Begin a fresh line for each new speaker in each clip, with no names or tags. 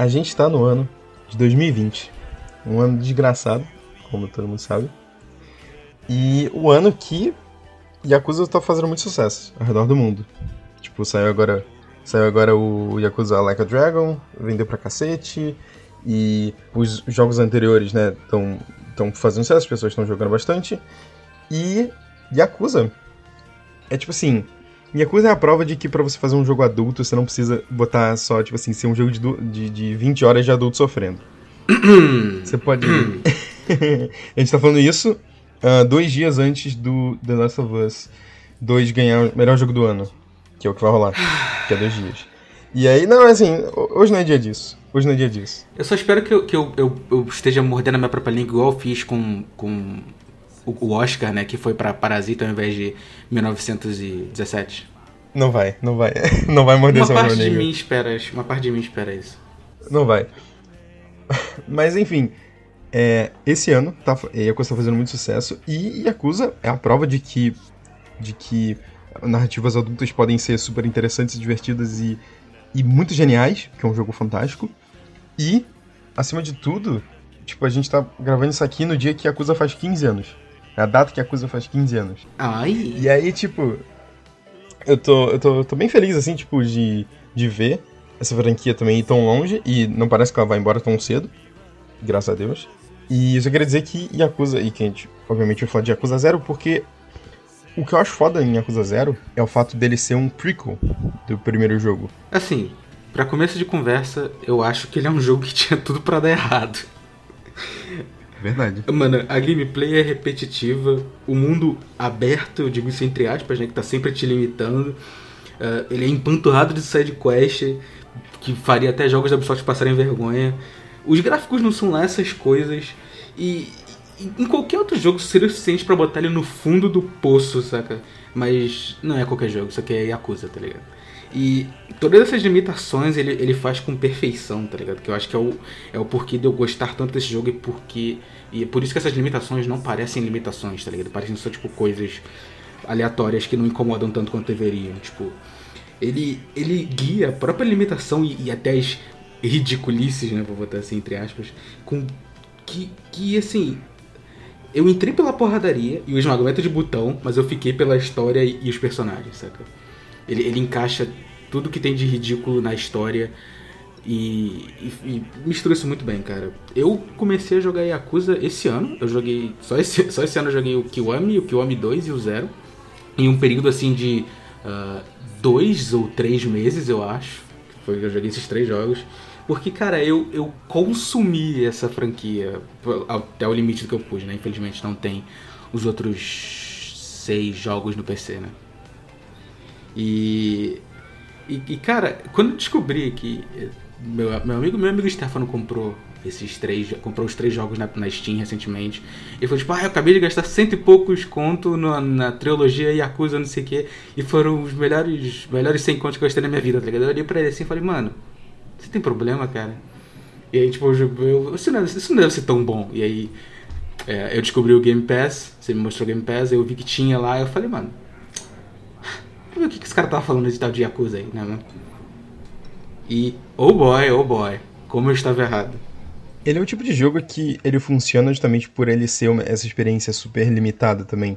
A gente tá no ano de 2020. Um ano desgraçado, como todo mundo sabe. E o ano que Yakuza tá fazendo muito sucesso ao redor do mundo. Tipo, saiu agora, saiu agora o Yakuza Like a Dragon, vendeu pra cacete. E os jogos anteriores, né, estão fazendo sucesso, as pessoas estão jogando bastante. E Yakuza é tipo assim, Yakuza é a prova de que para você fazer um jogo adulto, você não precisa botar só, tipo assim, ser um jogo de, de, de 20 horas de adulto sofrendo. você pode. a gente tá falando isso uh, dois dias antes do The Last of Us 2 ganhar o melhor jogo do ano. Que é o que vai rolar. Que é dois dias. E aí, não, assim, hoje não é dia disso. Hoje não é dia disso.
Eu só espero que eu, que eu, eu, eu esteja mordendo a minha própria língua igual eu fiz com, com o Oscar, né? Que foi para Parasita ao invés de 1917.
Não vai, não vai. Não vai morder
uma parte de mim espera. Uma parte de mim espera isso.
Não vai. Mas enfim, é, esse ano tá, Yakuza tá fazendo muito sucesso e Yakuza é a prova de que, de que narrativas adultas podem ser super interessantes, divertidas e, e muito geniais, que é um jogo fantástico. E, acima de tudo, tipo, a gente tá gravando isso aqui no dia que Yakuza faz 15 anos. É a data que Yakuza faz 15 anos.
Ai.
E aí, tipo, eu tô, eu tô, eu tô bem feliz, assim, tipo, de, de ver essa franquia também ir tão longe e não parece que ela vai embora tão cedo. Graças a Deus. E isso queria dizer que Yakuza, e que a gente, obviamente, vai falar de Yakuza Zero, porque o que eu acho foda em Yakuza Zero é o fato dele ser um prequel do primeiro jogo.
Assim, para começo de conversa, eu acho que ele é um jogo que tinha tudo para dar errado.
Verdade.
Mano, a gameplay é repetitiva, o mundo aberto, eu digo isso entre aspas, né, que tá sempre te limitando. Uh, ele é empanturrado de side quest, que faria até jogos da Ubisoft passarem vergonha. Os gráficos não são lá essas coisas. E, e em qualquer outro jogo seria o suficiente para botar ele no fundo do poço, saca? Mas não é qualquer jogo, isso aqui é Yakuza, tá ligado? E todas essas limitações ele, ele faz com perfeição, tá ligado? Que eu acho que é o, é o porquê de eu gostar tanto desse jogo e porque. E é por isso que essas limitações não parecem limitações, tá ligado? Parecem só, tipo, coisas aleatórias que não incomodam tanto quanto deveriam. Tipo, ele, ele guia a própria limitação e, e até as ridiculices, né? Vou botar assim, entre aspas, com. Que, que assim. Eu entrei pela porradaria e o esmagamento de botão, mas eu fiquei pela história e, os personagens, saca? Ele, ele encaixa tudo que tem de ridículo na história e, e, e, mistura isso muito bem, cara. Eu comecei a jogar Yakuza esse ano. Eu joguei. Só esse, só esse ano eu joguei o Kiwami, o Kiwami 2 e o Zero. Em um período assim de uh, dois ou três meses, eu acho. Foi que eu joguei esses três jogos. Porque, cara, eu, eu consumi essa franquia até o limite do que eu pude, né? Infelizmente não tem os outros seis jogos no PC, né? E, e, e, cara, quando eu descobri que meu, meu amigo meu amigo Stefano comprou esses três comprou os três jogos na, na Steam recentemente e falou tipo ah eu acabei de gastar cento e poucos conto na, na trilogia Yakuza não sei o que e foram os melhores melhores 100 contos que eu gastei na minha vida tá ligado? Eu olhei pra ele assim e falei mano você tem problema cara? E aí tipo eu, eu, isso, não, isso não deve ser tão bom. E aí é, eu descobri o Game Pass você me mostrou o Game Pass eu vi que tinha lá eu falei mano ver o que, que esse cara tava falando de tal de Yakuza aí, né, mano? E, oh boy, oh boy, como eu estava errado.
Ele é o tipo de jogo que ele funciona justamente por ele ser uma, essa experiência super limitada também.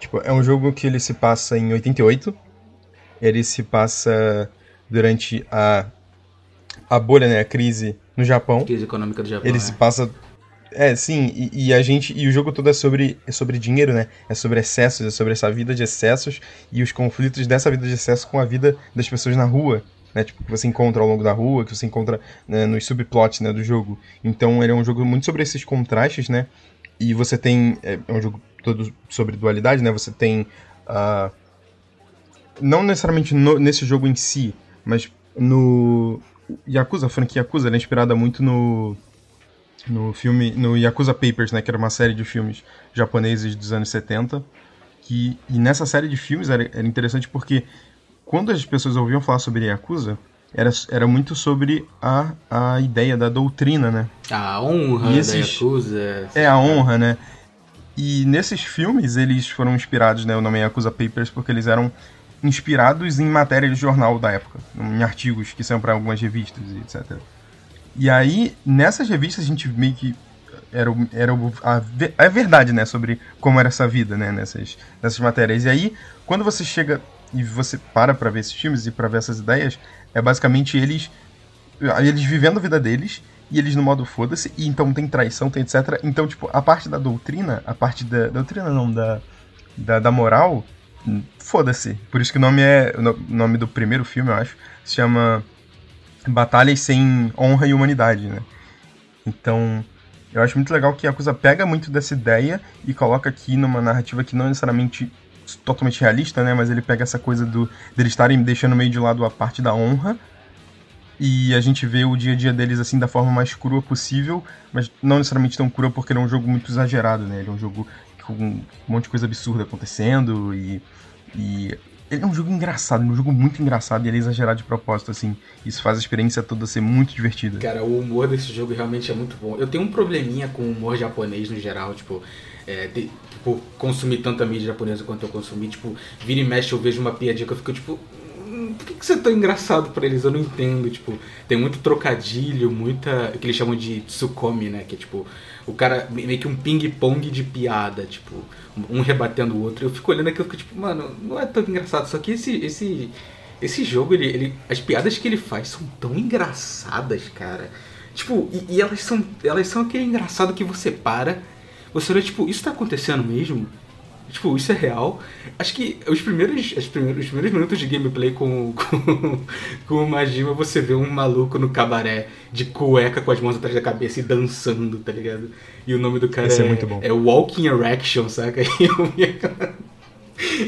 Tipo, é um jogo que ele se passa em 88, ele se passa durante a, a bolha, né, a crise no Japão.
Crise econômica do Japão,
Ele é. se passa é, sim, e, e, a gente. E o jogo todo é sobre, é sobre dinheiro, né? É sobre excessos, é sobre essa vida de excessos e os conflitos dessa vida de excesso com a vida das pessoas na rua. Né, tipo, que você encontra ao longo da rua, que você encontra né, nos subplots né, do jogo. Então ele é um jogo muito sobre esses contrastes, né? E você tem. É, é um jogo todo sobre dualidade, né? Você tem. Uh, não necessariamente no, nesse jogo em si, mas no. Yakuza, a franquia Yakuza, é inspirada muito no no filme, no Yakuza Papers, né, que era uma série de filmes japoneses dos anos 70, que, e nessa série de filmes era, era interessante porque quando as pessoas ouviam falar sobre Yakuza, era, era muito sobre a, a ideia da doutrina, né?
A honra esses, da Yakuza.
É, a honra, né? E nesses filmes eles foram inspirados, né? O nome é Yakuza Papers porque eles eram inspirados em matéria de jornal da época, em artigos que são para algumas revistas e etc. E aí, nessas revistas, a gente meio que. Era, era a, a verdade, né? Sobre como era essa vida, né? Nessas, nessas matérias. E aí, quando você chega e você para pra ver esses filmes e pra ver essas ideias, é basicamente eles. Eles vivendo a vida deles e eles no modo foda-se, e então tem traição, tem etc. Então, tipo, a parte da doutrina, a parte da. Doutrina não, da. Da, da moral, foda-se. Por isso que o nome é. O nome do primeiro filme, eu acho, se chama Batalhas sem honra e humanidade, né? Então, eu acho muito legal que a coisa pega muito dessa ideia e coloca aqui numa narrativa que não é necessariamente totalmente realista, né? Mas ele pega essa coisa do deles estarem deixando meio de lado a parte da honra e a gente vê o dia a dia deles assim da forma mais crua possível, mas não necessariamente tão crua porque ele é um jogo muito exagerado, né? Ele é um jogo com um monte de coisa absurda acontecendo e, e ele é um jogo engraçado, um jogo muito engraçado e ele é exagerado de propósito, assim. Isso faz a experiência toda ser muito divertida.
Cara, o humor desse jogo realmente é muito bom. Eu tenho um probleminha com o humor japonês no geral, tipo, é, de, consumir tanta mídia japonesa quanto eu consumi, tipo, vira e mexe eu vejo uma piadinha que eu fico, tipo, por que, que você é tão engraçado pra eles? Eu não entendo, tipo, tem muito trocadilho, muita, que eles chamam de tsukomi, né, que é tipo, o cara meio que um ping-pong de piada, tipo, um rebatendo o outro. Eu fico olhando aquilo e fico tipo, mano, não é tão engraçado. Só que esse, esse, esse jogo, ele, ele, as piadas que ele faz são tão engraçadas, cara. Tipo, e, e elas são elas são aquele engraçado que você para, você olha, tipo, isso tá acontecendo mesmo? Tipo, isso é real. Acho que os primeiros, os primeiros, os primeiros minutos de gameplay com, com, com o Majima, você vê um maluco no cabaré de cueca com as mãos atrás da cabeça e dançando, tá ligado? E o nome do cara
Esse
é,
é, muito bom.
é Walking Erection, saca? E eu vi, aquela...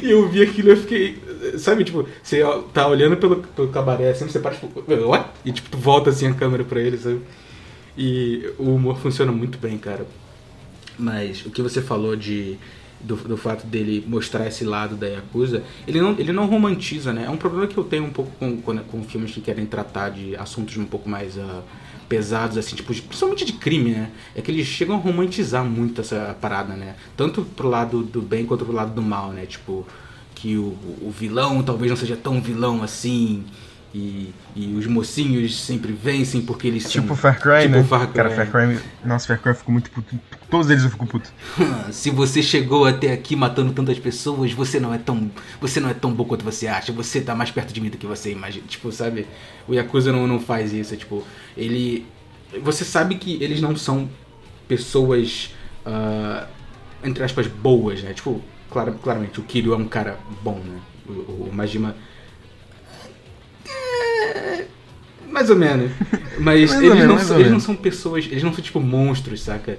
e eu vi aquilo e eu fiquei. Sabe, tipo, você tá olhando pelo, pelo cabaré assim, você para, tipo, what? E tipo, tu volta assim a câmera pra ele, sabe? E o humor funciona muito bem, cara. Mas o que você falou de do, do fato dele mostrar esse lado da Yakuza, ele não, ele não romantiza, né? É um problema que eu tenho um pouco com, com, com filmes que querem tratar de assuntos um pouco mais uh, pesados, assim, tipo, principalmente de crime, né? É que eles chegam a romantizar muito essa parada, né? Tanto pro lado do bem quanto pro lado do mal, né? Tipo, que o, o vilão talvez não seja tão vilão assim, e, e os mocinhos sempre vencem porque eles
tipo
são.
Far Cry,
tipo
né?
Far Cry.
Cara, Far Cry. Nossa, Far Cry eu fico muito puto. Todos eles eu fico puto.
Se você chegou até aqui matando tantas pessoas, você não é tão. Você não é tão bom quanto você acha. Você tá mais perto de mim do que você imagina. Tipo, sabe? O Yakuza não, não faz isso. Tipo, ele. Você sabe que eles não são pessoas. Uh, entre aspas, boas, né? Tipo, clar, claramente, o Kiryu é um cara bom, né? O, o Majima mais ou menos. Mas
Mais
eles,
menos,
não, são- eles não são pessoas, eles não são tipo monstros, saca?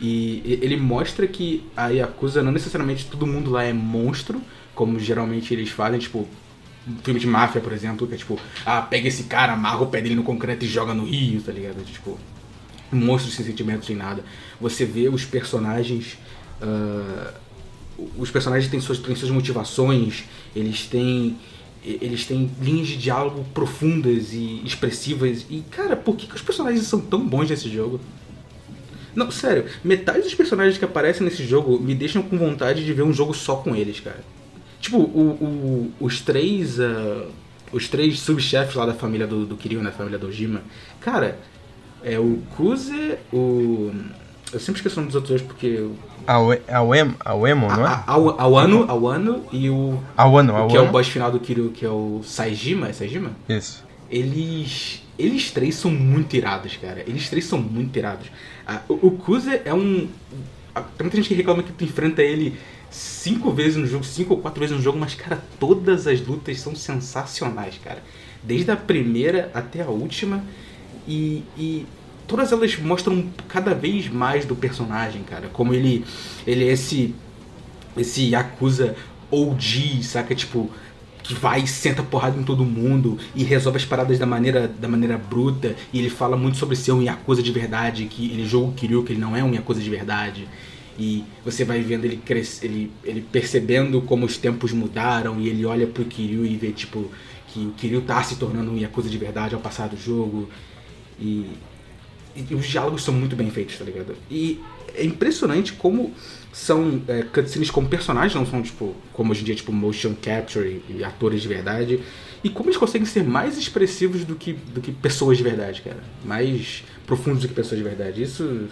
E ele mostra que a Yakuza não necessariamente todo mundo lá é monstro, como geralmente eles fazem, tipo, um filme de máfia, por exemplo, que é tipo, ah, pega esse cara, amarra o pé dele no concreto e joga no rio, tá ligado? Tipo, monstros sem sentimentos, sem nada. Você vê os personagens. ah, os personagens têm suas, têm suas motivações, eles têm. Eles têm linhas de diálogo profundas e expressivas. E, cara, por que, que os personagens são tão bons nesse jogo? Não, sério, metade dos personagens que aparecem nesse jogo me deixam com vontade de ver um jogo só com eles, cara. Tipo, o, o- os três. ah, os três subchefes lá da família do, do Kiryu, né? Família do Ojima. Cara, é o Kuze, o. Eu sempre esqueço o nome dos outros dois porque.
A, Ue- a, Uem, a Uemon, não é?
A, a, a Wano, a Wano e o.
A Wano, a
que é o boss final do Kiryu, que é o Saijima, é Saijima?
Isso.
Eles. Eles três são muito irados, cara. Eles três são muito irados. O, Kuze é um. Tem muita gente que reclama que tu enfrenta ele cinco vezes no jogo, cinco ou quatro vezes no jogo, mas, cara, todas as lutas são sensacionais, cara. Desde a primeira até a última. E, e todas elas mostram cada vez mais do personagem, cara. Como ele, ele é esse esse Yakuza OG, saca? Tipo, que vai senta porrada em todo mundo e resolve as paradas da maneira, da maneira bruta. E ele fala muito sobre ser um Yakuza de verdade, que ele joga o Kiryu, que ele não é um Yakuza de verdade. E você vai vendo ele crescer, ele, ele percebendo como os tempos mudaram e ele olha pro Kiryu e vê, tipo, que o Kiryu tá se tornando um Yakuza de verdade ao passar do jogo. E e os diálogos são muito bem feitos, tá ligado? E é impressionante como são é, cutscenes como personagens, não são, tipo, como hoje em dia, tipo, motion capture e, e, atores de verdade. E como eles conseguem ser mais expressivos do que, do que pessoas de verdade, cara. Mais profundos do que pessoas de verdade. Isso.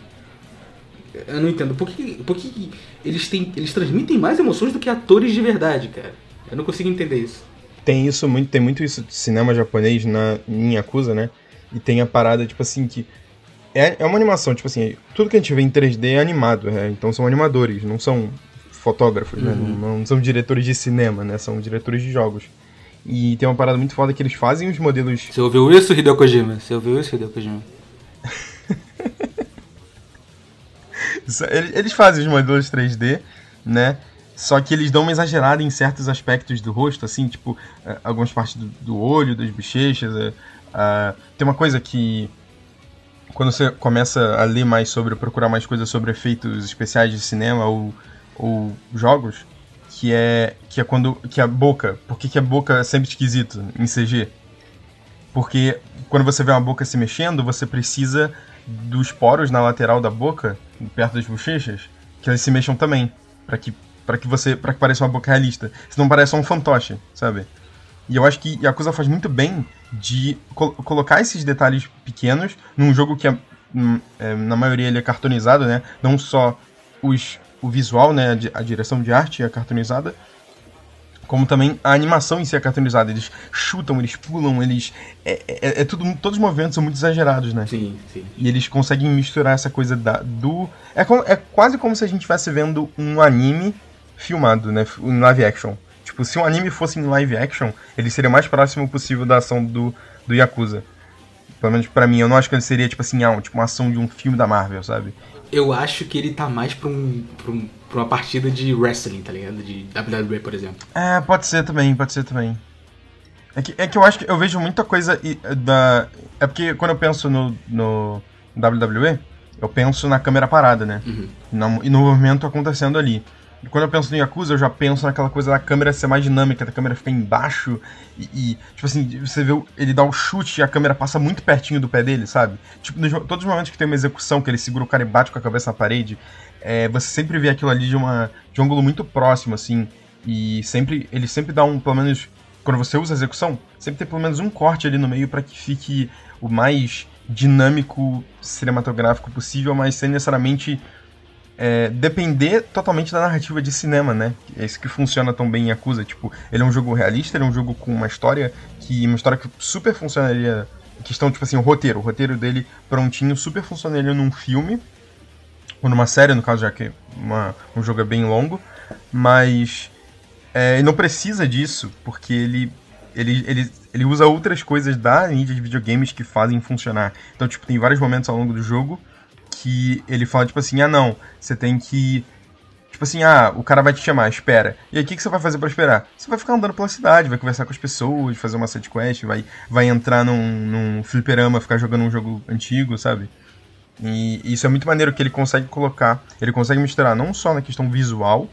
Eu não entendo. Por que, por que eles, têm, eles transmitem mais emoções do que atores de verdade, cara? Eu não consigo entender isso.
Tem isso muito, tem muito isso de cinema japonês na, em Yakuza, né? E tem a parada, tipo assim, que é, é uma animação, tipo assim, tudo que a gente vê em 3D é animado, é, então são animadores, não são fotógrafos, né? uhum. né? Não, não, são diretores de cinema, né? São diretores de jogos. E tem uma parada muito foda que eles fazem os modelos.
Você ouviu isso, Hideo Kojima? Você ouviu isso, Hideo Kojima?
eles fazem os modelos 3D, né? Só que eles dão uma exagerada em certos aspectos do rosto, assim, tipo, é, algumas partes do, do olho, das bochechas. Uh, tem uma coisa que quando você começa a ler mais sobre, procurar mais coisas sobre efeitos especiais de cinema ou, ou jogos, que é que é quando que a boca, por que, que a boca é sempre esquisito em CG? Porque quando você vê uma boca se mexendo, você precisa dos poros na lateral da boca, perto das bochechas, que eles se mexam também, para que para que você para que pareça uma boca realista. Senão parece um fantoche, sabe? E eu acho que Yakuza faz muito bem de col colocar esses detalhes pequenos num jogo que é, hum, é, na maioria ele é cartonizado, né? Não só os, o visual, né? A, a direção de arte é cartonizada, como também a animação em si é cartonizada. Eles chutam, eles pulam, eles. É, é, é, tudo. Todos os movimentos são muito exagerados, né?
Sim, sim.
E eles conseguem misturar essa coisa da, do. É, é quase como se a gente estivesse vendo um anime filmado, né? Em live action. Tipo, se um anime fosse em live action, ele seria o mais próximo possível da ação do, do Yakuza. Pelo menos pra mim, eu não acho que ele seria, tipo assim, ah, tipo uma ação de um filme da Marvel, sabe?
Eu acho que ele tá mais pra, um, pra, um, pra uma partida de wrestling, tá ligado? De WWE, por exemplo.
É, pode ser também, pode ser também. É que, é que eu acho que eu vejo muita coisa da. É porque quando eu penso no, no WWE, eu penso na câmera parada, né? Uhum. e no movimento acontecendo ali quando eu penso no Yakuza, eu já penso naquela coisa da câmera ser mais dinâmica, da câmera ficar embaixo e, e tipo assim, você vê ele dá o um chute e a câmera passa muito pertinho do pé dele, sabe? Tipo, nos, todos os momentos que tem uma execução, que ele segura o cara e bate com a cabeça na parede, é, você sempre vê aquilo ali de, uma, de um ângulo muito próximo, assim, e sempre ele sempre dá um, pelo menos, quando você usa a execução, sempre tem pelo menos um corte ali no meio para que fique o mais dinâmico cinematográfico possível, mas sem necessariamente é, depender totalmente da narrativa de cinema, né? É isso que funciona tão bem em Yakuza. Tipo, ele é um jogo realista, ele é um jogo com uma história que. Uma história que super funcionaria. Questão, tipo assim, o roteiro. O roteiro dele prontinho super funcionaria num filme. Ou numa série, no caso, já que uma, um jogo é bem longo. Mas. É, ele não precisa disso, porque ele. Ele, ele, ele usa outras coisas da mídia de videogames que fazem funcionar. Então, tipo, tem vários momentos ao longo do jogo que ele fala, tipo assim, ah não, você tem que. Tipo assim, ah, o cara vai te chamar, espera. E aí o que, que você vai fazer para esperar? Você vai ficar andando pela cidade, vai conversar com as pessoas, fazer uma side quest, vai, vai entrar num, num fliperama, ficar jogando um jogo antigo, sabe? E isso é muito maneiro que ele consegue colocar, ele consegue misturar não só na questão visual,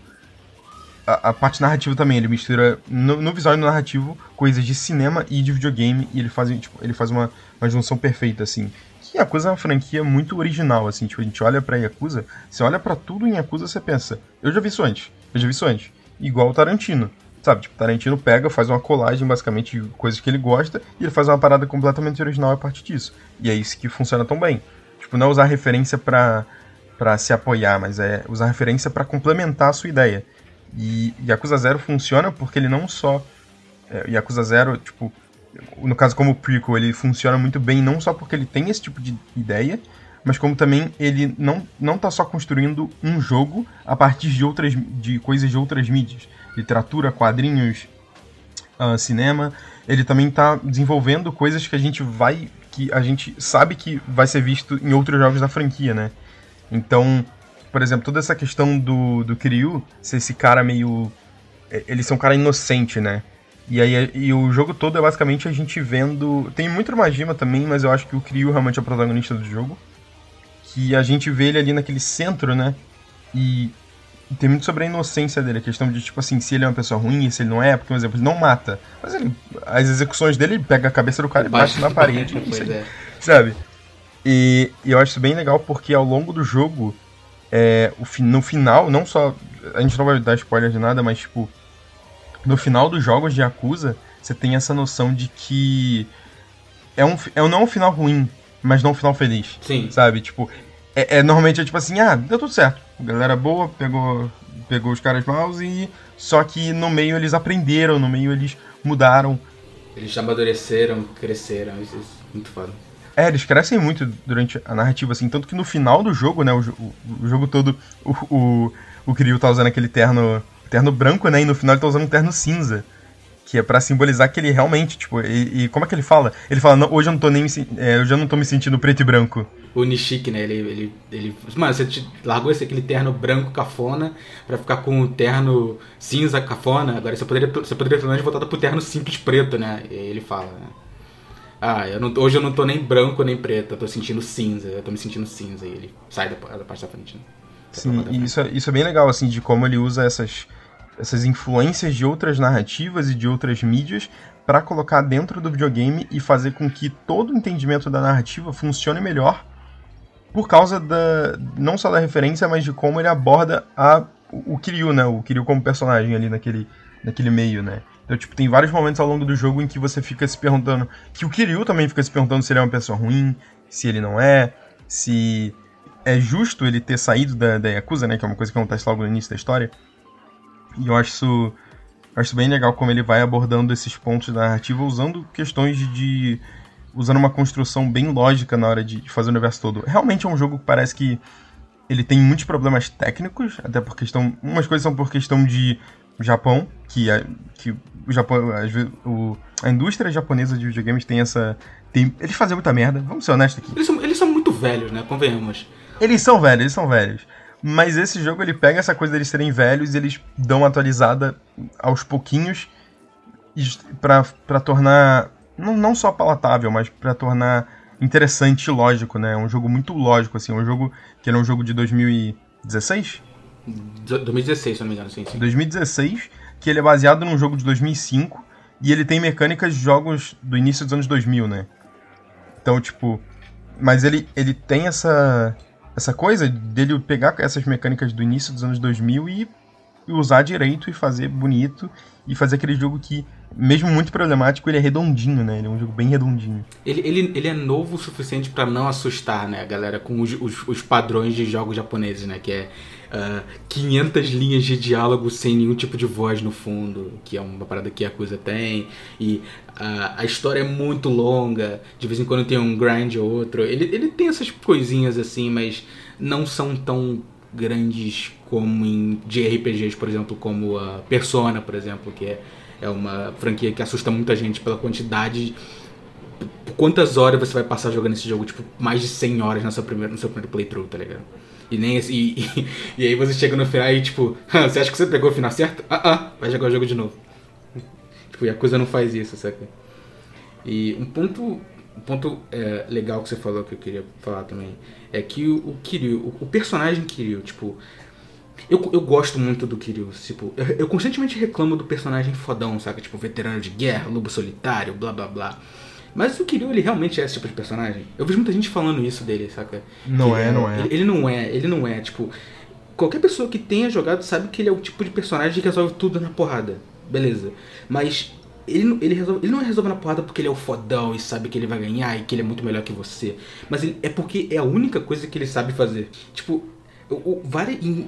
a, a parte narrativa também, ele mistura no, no, visual e no narrativo coisas de cinema e de videogame, e ele faz, tipo, ele faz uma, uma junção perfeita, assim que Yakuza é uma franquia muito original, assim, tipo, a gente olha pra Yakuza, você olha para tudo em Yakuza, você pensa, eu já vi isso antes, eu já vi isso antes. Igual o Tarantino, sabe? Tipo, Tarantino pega, faz uma colagem, basicamente, de coisas que ele gosta, e ele faz uma parada completamente original a partir disso. E é isso que funciona tão bem. Tipo, não é usar referência pra, pra se apoiar, mas é usar referência para complementar a sua ideia. E Yakuza Zero funciona porque ele não só... É, Yakuza Zero, tipo, no caso como o prequel, ele funciona muito bem não só porque ele tem esse tipo de ideia, mas como também ele não não tá só construindo um jogo a partir de outras de coisas de outras mídias, literatura, quadrinhos, uh, cinema, ele também está desenvolvendo coisas que a gente vai que a gente sabe que vai ser visto em outros jogos da franquia, né? Então, por exemplo, toda essa questão do do Kiryu ser esse cara meio ele ser um cara inocente, né? E aí e o jogo todo é basicamente a gente vendo. Tem muito Majima também, mas eu acho que o Kiryu realmente é o protagonista do jogo. Que a gente vê ele ali naquele centro, né? E, tem muito sobre a inocência dele, a questão de, tipo assim, se ele é uma pessoa ruim se ele não é, porque, por exemplo, ele não mata. Mas ele, as execuções dele, ele pega a cabeça do cara e bate na parede.
é.
Sabe? E, e, eu acho isso bem legal porque ao longo do jogo, é, o, no final, não só. A gente não vai dar spoiler de nada, mas tipo. No final dos jogos de Yakuza, você tem essa noção de que. É um, é não um final ruim, mas não um final feliz.
Sim.
Sabe? Tipo, é, é, normalmente é tipo assim, ah, deu tudo certo. Galera boa, pegou, pegou os caras maus e. Só que no meio eles aprenderam, no meio eles mudaram.
Eles amadureceram, cresceram, isso, isso é muito foda.
É, eles crescem muito durante a narrativa, assim, tanto que no final do jogo, né, o, o, o jogo todo, o, o, o Kiryu tá usando aquele terno, terno branco, né, e no final ele tá usando um terno cinza que é para simbolizar que ele realmente, tipo, e, e, como é que ele fala? Ele fala, não, hoje eu não tô nem me, é, eu já não tô me sentindo preto e branco.
O Nishiki, né? Ele, ele, ele. Mano, você largou esse aquele terno branco cafona pra ficar com o terno cinza cafona. Agora você poderia, você poderia pelo menos voltar pro terno simples preto, né? E ele fala, né? Ah, eu não, hoje eu não tô nem branco nem preto, eu tô sentindo cinza, eu tô me sentindo cinza. E ele sai da, da parte da frente, né?
Sim, e isso, é, isso é bem legal, assim, de como ele usa essas essas influências de outras narrativas e de outras mídias para colocar dentro do videogame e fazer com que todo o entendimento da narrativa funcione melhor por causa da não só da referência, mas de como ele aborda a, o Kiryu, né? O Kiryu como personagem ali naquele, naquele meio, né? Então, tipo, tem vários momentos ao longo do jogo em que você fica se perguntando. Que o Kiryu também fica se perguntando se ele é uma pessoa ruim, se ele não é, se é justo ele ter saído da, da Yakuza, né? Que é uma coisa que acontece logo no início da história. E eu acho isso, acho bem legal como ele vai abordando esses pontos da narrativa usando questões de, de usando uma construção bem lógica na hora de, de fazer o universo todo. Realmente é um jogo que parece que ele tem muitos problemas técnicos, até por questão. Umas coisas são por questão de Japão, que, a, que o Japão. A, o, a indústria japonesa de videogames tem essa. Tem, eles fazem muita merda, vamos ser honestos aqui.
Eles são, eles são muito velhos, né? Convenhamos.
Eles são velhos, eles são velhos. Mas esse jogo ele pega essa coisa deles serem velhos e eles dão uma atualizada aos pouquinhos para tornar não, não só palatável, mas para tornar interessante e lógico, né? É um jogo muito lógico assim, é um jogo que era um jogo de 2016?
2016, se não me engano, sim, sim.
2016, que ele é baseado num jogo de 2005 e ele tem mecânicas de jogos do início dos anos 2000, né? Então, tipo, mas ele ele tem essa essa coisa dele pegar essas mecânicas do início dos anos 2000 e, e usar direito e fazer bonito e fazer aquele jogo que, mesmo muito problemático, ele é redondinho, né? Ele é um jogo bem redondinho.
Ele, ele, ele é novo o suficiente para não assustar, né, a galera, com os, os, os, padrões de jogos japoneses, né? Que é uh, 500 linhas de diálogo sem nenhum tipo de voz no fundo, que é uma parada que a coisa tem. E uh, a história é muito longa, de vez em quando tem um grind ou outro. Ele, ele tem essas coisinhas assim, mas não são tão grandes como em de RPGs, por exemplo, como a Persona, por exemplo, que é, é uma franquia que assusta muita gente pela quantidade quantas horas você vai passar jogando esse jogo? Tipo, mais de 100 horas no seu primeiro, no seu primeiro playthrough, tá ligado? E nem e, e, e, aí você chega no final e tipo, você acha que você pegou o final certo? Ah, ah, vai jogar o jogo de novo. tipo, e a coisa não faz isso, sabe? E um ponto, um ponto é, legal que você falou que eu queria falar também é que o, o Kiryu, o, o, personagem Kiryu, tipo, eu, eu gosto muito do Kiryu, tipo, eu, eu constantemente reclamo do personagem fodão, sabe? Tipo, veterano de guerra, lobo solitário, blá blá blá. Mas o Kiryu, ele realmente é esse tipo de personagem? Eu vejo muita gente falando isso dele, saca?
Não é, não é.
Ele, ele, não é, ele não é, tipo... Qualquer pessoa que tenha jogado sabe que ele é o tipo de personagem que resolve tudo na porrada. Beleza. Mas ele, ele, resolve, ele não resolve na porrada porque ele é o fodão e sabe que ele vai ganhar e que ele é muito melhor que você. Mas ele, é porque é a única coisa que ele sabe fazer. Tipo, o, o,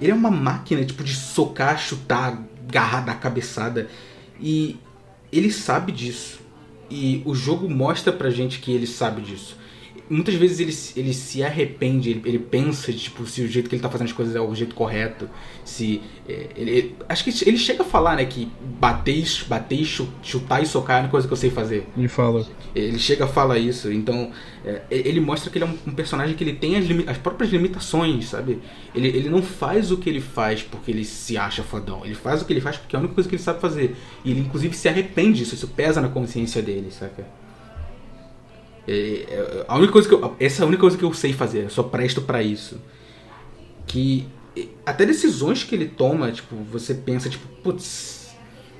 ele é uma máquina, tipo, de socar, chutar, agarrar, dar cabeçada. E ele sabe disso. E o jogo mostra pra gente que ele sabe disso. Muitas vezes ele, ele se arrepende, ele, ele pensa tipo, se o jeito que ele tá fazendo as coisas é o jeito correto. Se. É, ele, acho que ele chega a falar, né, que bater, bater chutar e socar é uma coisa que eu sei fazer.
Ele fala.
Ele chega a falar isso. Então, é, ele mostra que ele é um, um personagem que ele tem as, as, próprias limitações, sabe? Ele, ele não faz o que ele faz porque ele se acha fodão. Ele faz o que ele faz porque é a única coisa que ele sabe fazer. E ele, inclusive, se arrepende disso. Isso pesa na consciência dele, saca? É, é, a única coisa que eu, essa é a única coisa que eu sei fazer, eu só presto para isso. Que até decisões que ele toma, tipo, você pensa, tipo, putz,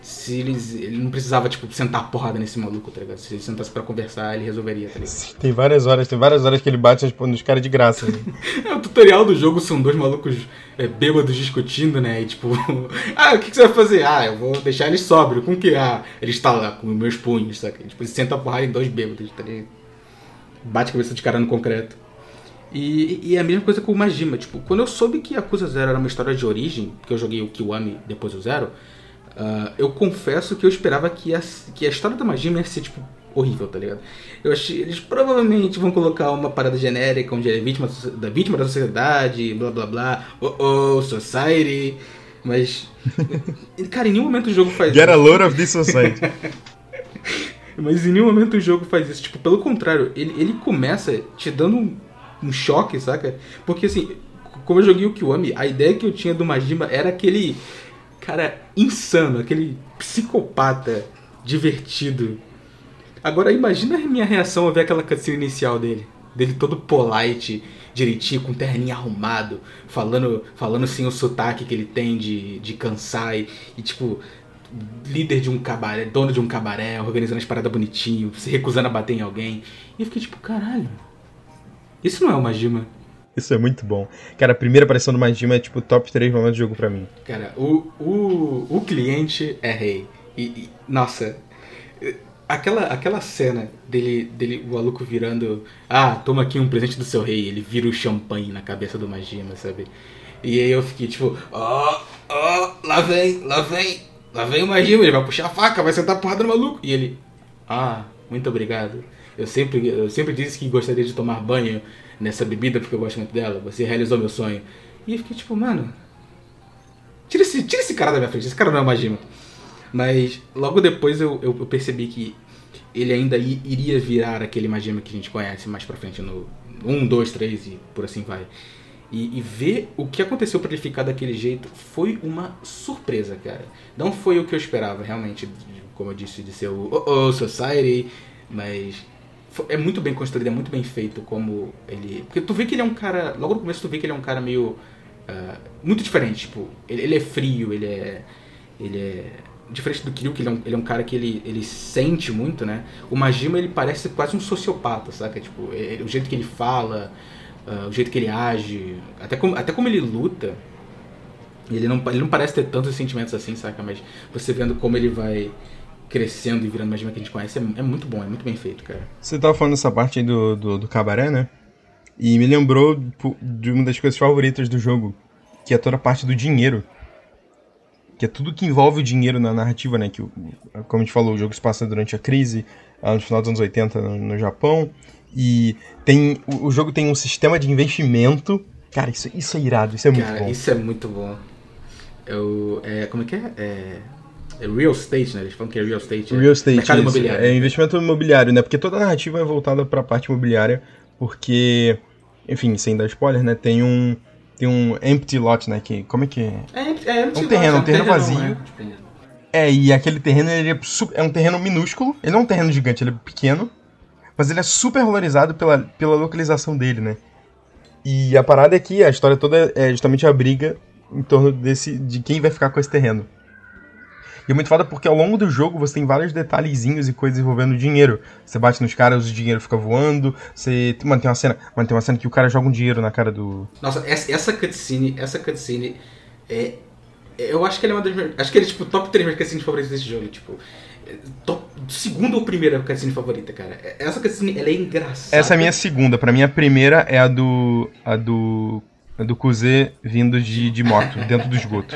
se eles, ele não precisava, tipo, sentar a porrada nesse maluco, tá ligado? Se ele sentasse pra conversar, ele resolveria, tá ligado?
Tem várias horas, tem várias horas que ele bate nos caras de graça. Né?
é, o tutorial do jogo são dois malucos é, bêbados discutindo, né? E tipo, ah, o que, que, você vai fazer? Ah, eu vou deixar ele sóbrio. Com o que? Ah, ele está lá com meus punhos, saca? Tipo, ele senta a porrada em dois bêbados, tá ligado? Bate a cabeça de cara no concreto. E, e, é a mesma coisa com o Majima. Tipo, quando eu soube que Yakuza Zero era uma história de origem, porque eu joguei o Kiwami depois do Zero, uh, eu confesso que eu esperava que a, que a história da Majima ia ser, tipo, horrível, tá ligado? Eu achei eles provavelmente vão colocar uma parada genérica onde ele é vítima da vítima da sociedade, blá blá blá, oh oh, society. Mas, cara, em nenhum momento o jogo faz
Get isso. Get a load of this society.
Mas em nenhum momento o jogo faz isso. Tipo, pelo contrário, ele, ele começa te dando um um choque, saca? Porque assim, como eu joguei o Kiwami, a ideia que eu tinha do Majima era aquele cara insano, aquele psicopata divertido. Agora imagina a minha reação ao ver aquela cutscene inicial dele. Dele todo polite, direitinho, com terninho arrumado, falando, falando sem o sotaque que ele tem de, de Kansai. E tipo, líder de um cabaré, dono de um cabaré, organizando as paradas bonitinho, se recusando a bater em alguém. E eu fiquei tipo, caralho, isso não é o Majima.
Isso é muito bom. Cara, a primeira aparição do Majima é tipo top 3 momentos do jogo pra mim.
Cara, o, o, o cliente é rei. E, e, nossa, aquela, aquela cena dele, dele, o maluco virando. Ah, toma aqui um presente do seu rei. Ele vira o champanhe na cabeça do Majima, sabe? E aí eu fiquei tipo, ó, oh, ó, oh, lá vem, lá vem, lá vem o Majima. Ele vai puxar a faca, vai sentar a porrada no maluco. E ele, ah, muito obrigado. Eu sempre, eu sempre disse que gostaria de tomar banho nessa bebida porque eu gosto muito dela. Você realizou meu sonho. E eu fiquei tipo, mano. Tira esse, tira esse cara da minha frente. Esse cara não é Majima. Mas logo depois eu, eu, eu, percebi que ele ainda iria virar aquele Majima que a gente conhece mais pra frente no 1, 2, 3 e por assim vai. E, e, ver o que aconteceu para ele ficar daquele jeito foi uma surpresa, cara. Não foi o que eu esperava, realmente, como eu disse, de ser o Oh, oh Society, mas é muito bem construído, é muito bem feito como ele. Porque tu vê que ele é um cara. Logo no começo tu vê que ele é um cara meio. Uh, muito diferente, tipo, ele, ele, é frio, ele é. Ele é. Diferente do Kiryu, que ele é um, ele é um cara que ele, ele sente muito, né? O Majima ele parece quase um sociopata, saca? Tipo, ele, o jeito que ele fala, uh, o jeito que ele age, até como, até como ele luta. Ele não, ele não parece ter tantos sentimentos assim, saca? Mas você vendo como ele vai crescendo e virando mais que a gente conhece, é, é, muito bom, é muito bem feito, cara.
Você tava falando dessa parte aí do, do, do cabaré, né? E me lembrou de uma das coisas favoritas do jogo, que é toda a parte do dinheiro. Que é tudo que envolve o dinheiro na narrativa, né? Que, como a gente falou, o jogo se passa durante a crise, no final dos anos 80 no, no Japão. E tem o, jogo tem um sistema de investimento. Cara, isso, isso é irado, isso é muito
cara,
bom.
Isso é muito bom. Eu, é, como é que é? é é real estate, né? Eles falam que é real estate.
É real estate, mercado isso. imobiliário. É investimento imobiliário, né? Porque toda a narrativa é voltada para a parte imobiliária, porque, enfim, sem dar spoiler, né? Tem um tem um empty lot, né? Que como é que
é? É, é empty
um terreno, lot, um terreno vazio. Né? Tipo... É, e aquele terreno ele é, é um terreno minúsculo. Ele não é um terreno gigante, ele é pequeno, mas ele é super valorizado pela, pela localização dele, né? E a parada é que a história toda é justamente a briga em torno desse de quem vai ficar com esse terreno. E é muito foda porque ao longo do jogo você tem vários detalhezinhos e coisas envolvendo dinheiro. Você bate nos caras, o dinheiro fica voando. Você. Mano, tem uma cena. Mano, tem uma cena que o cara joga um dinheiro na cara do.
Nossa, essa cutscene, essa cutscene é. Eu acho que ele é uma das. Acho que ele é tipo top 3 minhas cutscenes desse jogo. Tipo. É, top, segunda ou primeira cutscene favorita, cara. Essa cutscene, ela é engraçada.
Essa é a minha segunda. Pra mim, a primeira é a do. A do. A do Kuzê vindo de, de moto, dentro do esgoto.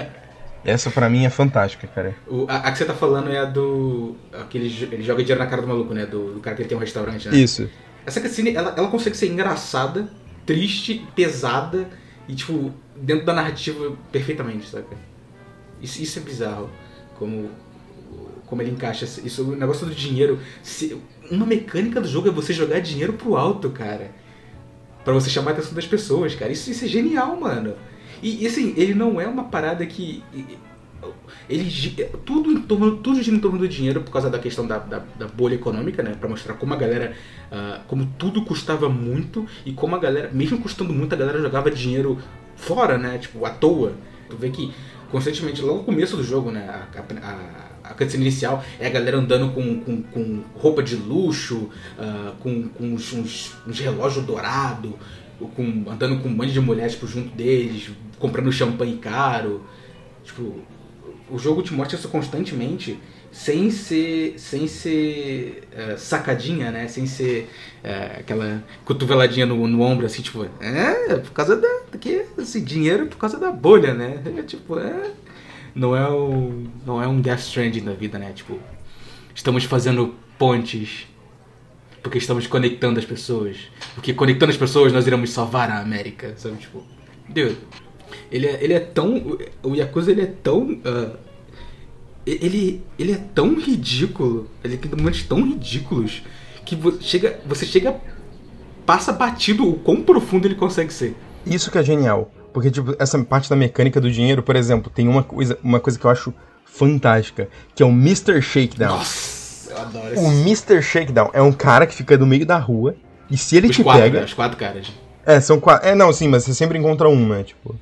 Essa pra mim é fantástica, cara.
O, a, a, que você tá falando é a do. Aquele, ele joga dinheiro na cara do maluco, né? Do, do cara que ele tem um restaurante, né?
Isso.
Essa cutscene, ela, ela consegue ser engraçada, triste, pesada e, tipo, dentro da narrativa perfeitamente, saca? Isso, isso é bizarro. Como, como ele encaixa. Isso, o negócio do dinheiro. Se, uma mecânica do jogo é você jogar dinheiro pro alto, cara. para você chamar a atenção das pessoas, cara. Isso, isso é genial, mano. E, e assim, ele não é uma parada que. Ele, tudo, em torno, tudo gira em torno do dinheiro por causa da questão da, da, da bolha econômica, né? Pra mostrar como a galera. Uh, como tudo custava muito e como a galera, mesmo custando muito, a galera jogava dinheiro fora, né? Tipo, à toa. Tu vê que constantemente, logo no começo do jogo, né? A, a, a cutscene inicial é a galera andando com, com, com roupa de luxo, uh, com, com uns, uns, uns relógios dourados, com, andando com um monte de mulheres tipo, junto deles, comprando champanhe caro. Tipo, o jogo te mostra isso constantemente sem ser sem ser uh, sacadinha, né? Sem ser uh, aquela cotoveladinha no, no ombro, assim, tipo, é, por causa da. Que, esse dinheiro por causa da bolha, né? É, tipo, é. Não é, o, não é um Death Stranding da vida, né? Tipo, estamos fazendo pontes porque estamos conectando as pessoas. Porque conectando as pessoas nós iremos salvar a América, sabe? Tipo, Deus. Ele é, ele é tão. O Yakuza ele é tão. Uh, ele, ele é tão ridículo. Ele tem momentos tão ridículos que você chega. Você chega. Passa batido o quão profundo ele consegue ser.
Isso que é genial. Porque, tipo, essa parte da mecânica do dinheiro, por exemplo, tem uma coisa, uma coisa que eu acho fantástica, que é o Mr. Shakedown.
Nossa, eu adoro
O Mr. Shakedown é um cara que fica no meio da rua, e se ele
Os
te
quatro,
pega.
né? Os quatro caras.
É, são quatro. É, não, sim, mas você sempre encontra um, né? Tipo.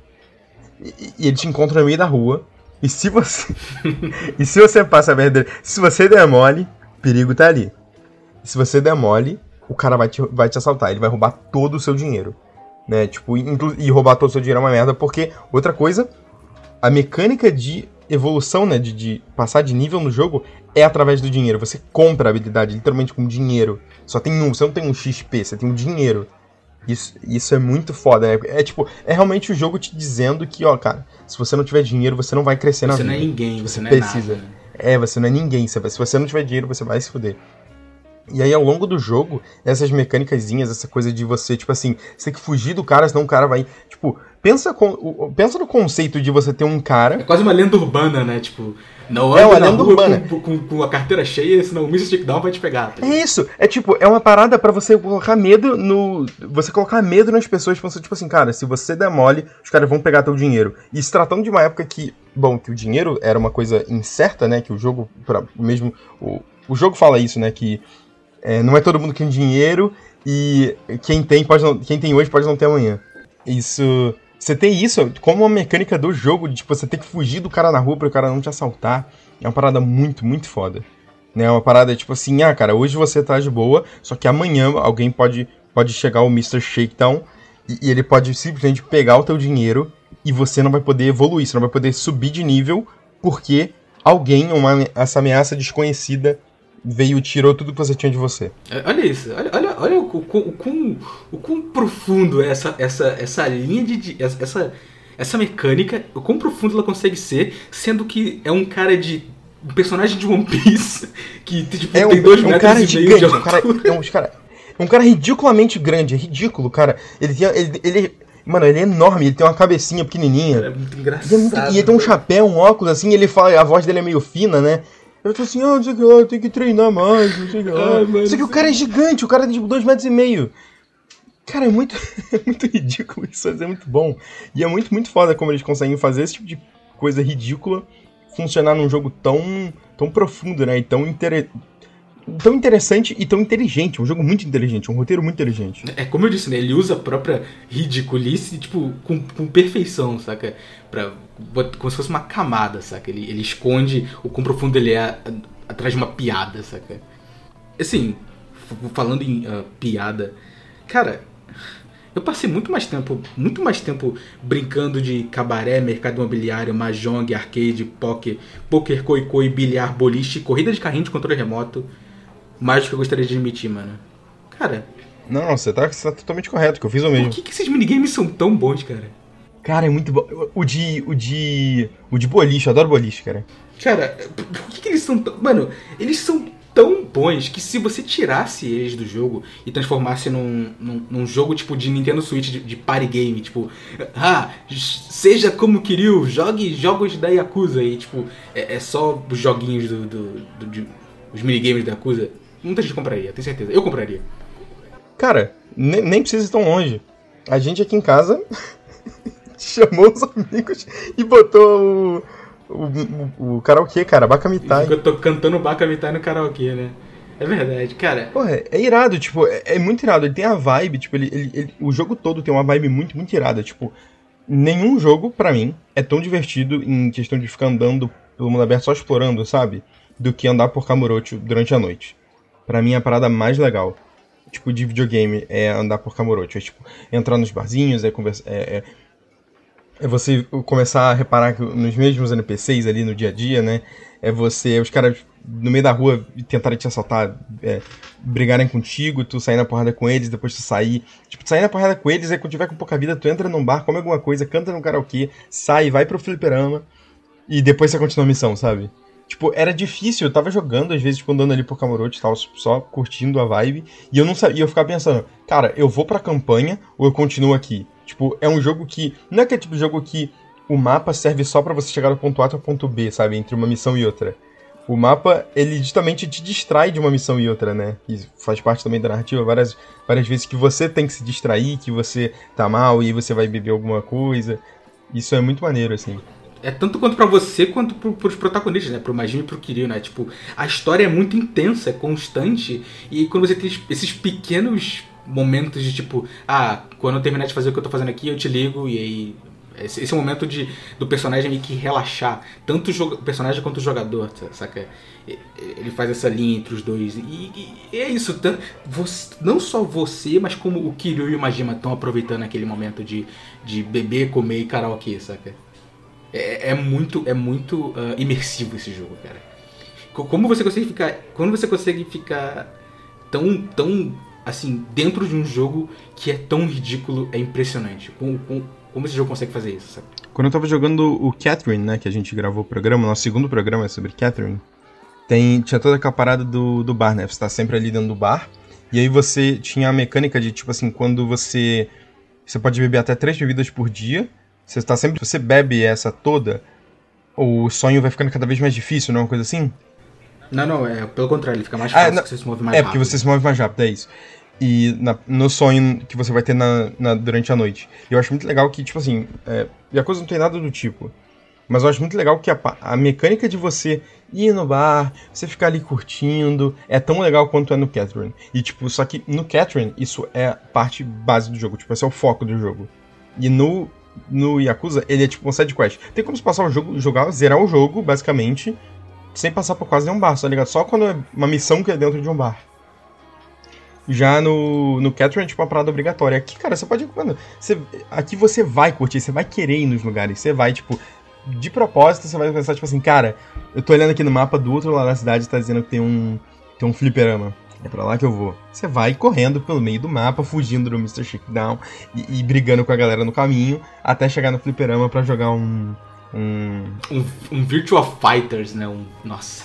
E, e ele te encontra no meio da rua. E se você. e se você passa a verdade. Se você der mole, perigo tá ali. E se você der mole, o cara vai te, vai te assaltar. Ele vai roubar todo o seu dinheiro. Né? Tipo, e roubar todo o seu dinheiro é uma merda, porque, outra coisa, a mecânica de evolução, né? De, de passar de nível no jogo é através do dinheiro. Você compra a habilidade literalmente com dinheiro. Só tem um, você não tem um XP, você tem um dinheiro. Isso, isso é muito foda, né? É tipo, é realmente o jogo te dizendo que, ó, cara, se você não tiver dinheiro, você não vai crescer na
Você não
vida.
é ninguém,
Você
você não é
precisa.
nada. né?
É, você não é ninguém. Você se você não tiver dinheiro, você vai se fuder. E aí, ao longo do jogo, essas mecânicazinhas, essa coisa de você, tipo assim, você tem que fugir do cara, senão o cara vai. Tipo, pensa, com, pensa no conceito de você ter um
É
cara.
quase uma lenda urbana, né? Tipo, não
É uma lenda urbana.
Com, com, com a carteira cheia, senão o Mr. Shakedown vai te pegar. tá
É isso, é tipo, é uma parada pra você colocar medo no. Você colocar medo nas pessoas, pensando, tipo assim, cara, se você der mole, os caras vão pegar teu dinheiro. E se tratando de uma época que, bom, que o dinheiro era uma coisa incerta, né? Que o jogo, pra, mesmo. O, o jogo fala isso, né? Que é, não é todo mundo que tem dinheiro e quem tem, pode não, quem tem hoje pode não ter amanhã. Isso. Você tem isso como uma mecânica do jogo, de tipo, você ter que fugir do cara na rua para o cara não te assaltar. É uma parada muito, muito foda. Né? É uma parada tipo assim, ah, cara, hoje você tá de boa, só que amanhã alguém pode, pode chegar o Mr. Shakedown e, e ele pode simplesmente pegar o teu dinheiro e você não vai poder evoluir, você não vai poder subir de nível porque alguém, uma, essa ameaça desconhecida, veio e tirou tudo que você tinha de você.
É, Olha isso, olha, olha, olha o, quão- o, quão- o quão profundo é essa, essa, essa linha de. essa, essa mecânica, o quão profundo ela consegue ser, sendo que é um cara de. um personagem de One Piece que tipo,
É um,
tem dois
um
metros
cara
e meio de
um cara,
altura.
é um cara, é um cara ridiculamente grande, é ridículo, cara. Ele tinha, ele, ele- mano, ele é enorme, ele tem uma cabecinha pequenininha.
É muito
E, é
engraçado.
muito- e ele tem um chapéu, um óculos, assim, ele fala, a voz dele é meio fina, né? Eu tô assim, ah, não sei o que lá, tenho que treinar mais, não sei o que lá.
Ah, mano,
Só que o cara é gigante, o cara tem tipo dois metros e meio. Cara, é muito, é muito ridículo isso, mas é muito bom. E é muito, muito foda como eles conseguem fazer esse tipo de coisa ridícula funcionar num jogo tão, tão profundo, né? E tão, inter... tão interessante e tão inteligente. Um jogo muito inteligente, um roteiro muito inteligente.
É como eu disse, né? Ele usa a própria ridiculice, tipo, com, com perfeição, saca? Pra, como se fosse uma camada, saca? Ele, ele esconde o quão profundo ele é atrás de uma piada, saca? Assim, falando em ah, piada, cara, eu passei muito mais tempo, muito mais tempo brincando de cabaré, mercado imobiliário, mahjong, arcade, poker, poker, coi-coi, bilhar, boliche, corrida de carrinho de controle remoto, mais do que eu gostaria de admitir, mano. Cara,
Não, você tá, você tá totalmente correto, que eu fiz o mesmo.
por que, que esses minigames são tão bons, cara?
Cara, é muito bom. O de. O de. O de boliche, eu adoro boliche, cara.
Cara, por que, que eles são tão. Mano, eles são tão bons que se você tirasse eles do jogo e transformasse num, num, num jogo tipo de Nintendo Switch de, de party game, tipo, ah, seja como Kiryu, jogue jogos da Yakuza e tipo, é, é só os joguinhos do. do, do de- os minigames da Yakuza, muita gente compraria, tenho certeza. Eu compraria.
Cara, ne- nem precisa ir tão longe. A gente aqui em casa chamou os amigos e botou o, o, o, o karaokê, cara, Bakamitai.
fica to- cantando Bakamitai no karaokê, né? É verdade, cara.
Porra, é, é irado, tipo, é, é muito irado. Ele tem a vibe, tipo, ele, ele- ele- o jogo todo tem uma vibe muito, muito irada. Tipo, nenhum jogo, pra mim, é tão divertido em questão de ficar andando pelo mundo aberto só explorando, sabe? Do que andar por Kamurocho durante a noite. Para mim, a parada mais legal, tipo, de videogame é andar por Kamurocho. É, tipo, entrar nos barzinhos, é conversar... É, é, é você começar a reparar nos mesmos NPCs ali no dia a dia, né? É você... Os caras no meio da rua tentarem te assaltar, é, brigarem contigo, tu sair na porrada com eles, depois tu sair. Tipo, sair na porrada com eles, aí quando tiver com pouca vida, tu entra num bar, come alguma coisa, canta no karaokê, sai, vai pro fliperama e depois você continua a missão, sabe? Tipo, era difícil, eu tava jogando, às vezes, tipo, andando ali por Camarote e tal, só curtindo a vibe, e eu não sabia, eu ficava pensando, cara, eu vou pra campanha ou eu continuo aqui? Tipo, é um jogo que. Não é aquele tipo de jogo que o mapa serve só para você chegar do ponto A até o ponto B, sabe? Entre uma missão e outra. O mapa, ele justamente te distrai de uma missão e outra, né? E faz parte também da narrativa várias, várias vezes que você tem que se distrair, que você tá mal e você vai beber alguma coisa. Isso é muito maneiro, assim.
É tanto quanto para você quanto pro, pros protagonistas, né? Pro Majin e pro Kiryu, né? Tipo, a história é muito intensa, é constante. E quando você tem esses pequenos momentos de tipo, ah, quando eu terminar de fazer o que eu tô fazendo aqui, eu te ligo e aí esse, esse é momento de, do personagem meio que relaxar. Tanto o personagem quanto o jogador, saca? Ele faz essa linha entre os dois. E, e é isso. Tanto, você, não só você, mas como o Kiryu e o Majima estão aproveitando aquele momento de, de beber, comer e karaokê, saca? É, é muito, é muito uh, imersivo esse jogo, cara. Como você consegue ficar. Quando você consegue ficar tão, tão assim, dentro de um jogo que é tão ridículo, é impressionante. Com, com, como esse jogo consegue fazer isso, sabe?
Quando eu tava jogando o Catherine, né, que a gente gravou o programa, nosso segundo programa é sobre Catherine, tem, tinha toda aquela parada do, do bar, né? Você tá sempre ali dentro do bar, e aí você tinha a mecânica de, tipo assim, quando você... Você pode beber até três bebidas por dia, você tá sempre... Você bebe essa toda, o sonho vai ficando cada vez mais difícil, não é uma coisa assim?
Não, não, é pelo contrário, ele fica mais fácil, ah,
você se move mais é, rápido. É, porque você se move mais rápido, é isso e na, no sonho que você vai ter na, na, durante a noite. Eu acho muito legal que, tipo assim, é, coisa não tem nada do tipo. Mas eu acho muito legal que a, a, mecânica de você ir no bar, você ficar ali curtindo, é tão legal quanto é no Catherine. E, tipo, só que no Catherine, isso é parte base do jogo, tipo, esse é o foco do jogo. E no, no Yakuza, ele é tipo um side quest. Tem como você passar o jogo, jogar, zerar o jogo, basicamente, sem passar por quase nenhum bar, tá ligado? Só quando é uma missão que é dentro de um bar. Já no, no Catherine é tipo uma parada obrigatória. Aqui, cara, você pode. Mano, você, aqui você vai curtir, você vai querer ir nos lugares. Você vai, tipo, de propósito, você vai pensar, tipo assim, cara, eu tô olhando aqui no mapa do outro lado da cidade tá dizendo que tem um. Tem um fliperama. É pra lá que eu vou. Você vai correndo pelo meio do mapa, fugindo do Mr. Shakedown e, e brigando com a galera no caminho, até chegar no fliperama para jogar um. Um...
um. Um Fighters, né? Um. Nossa.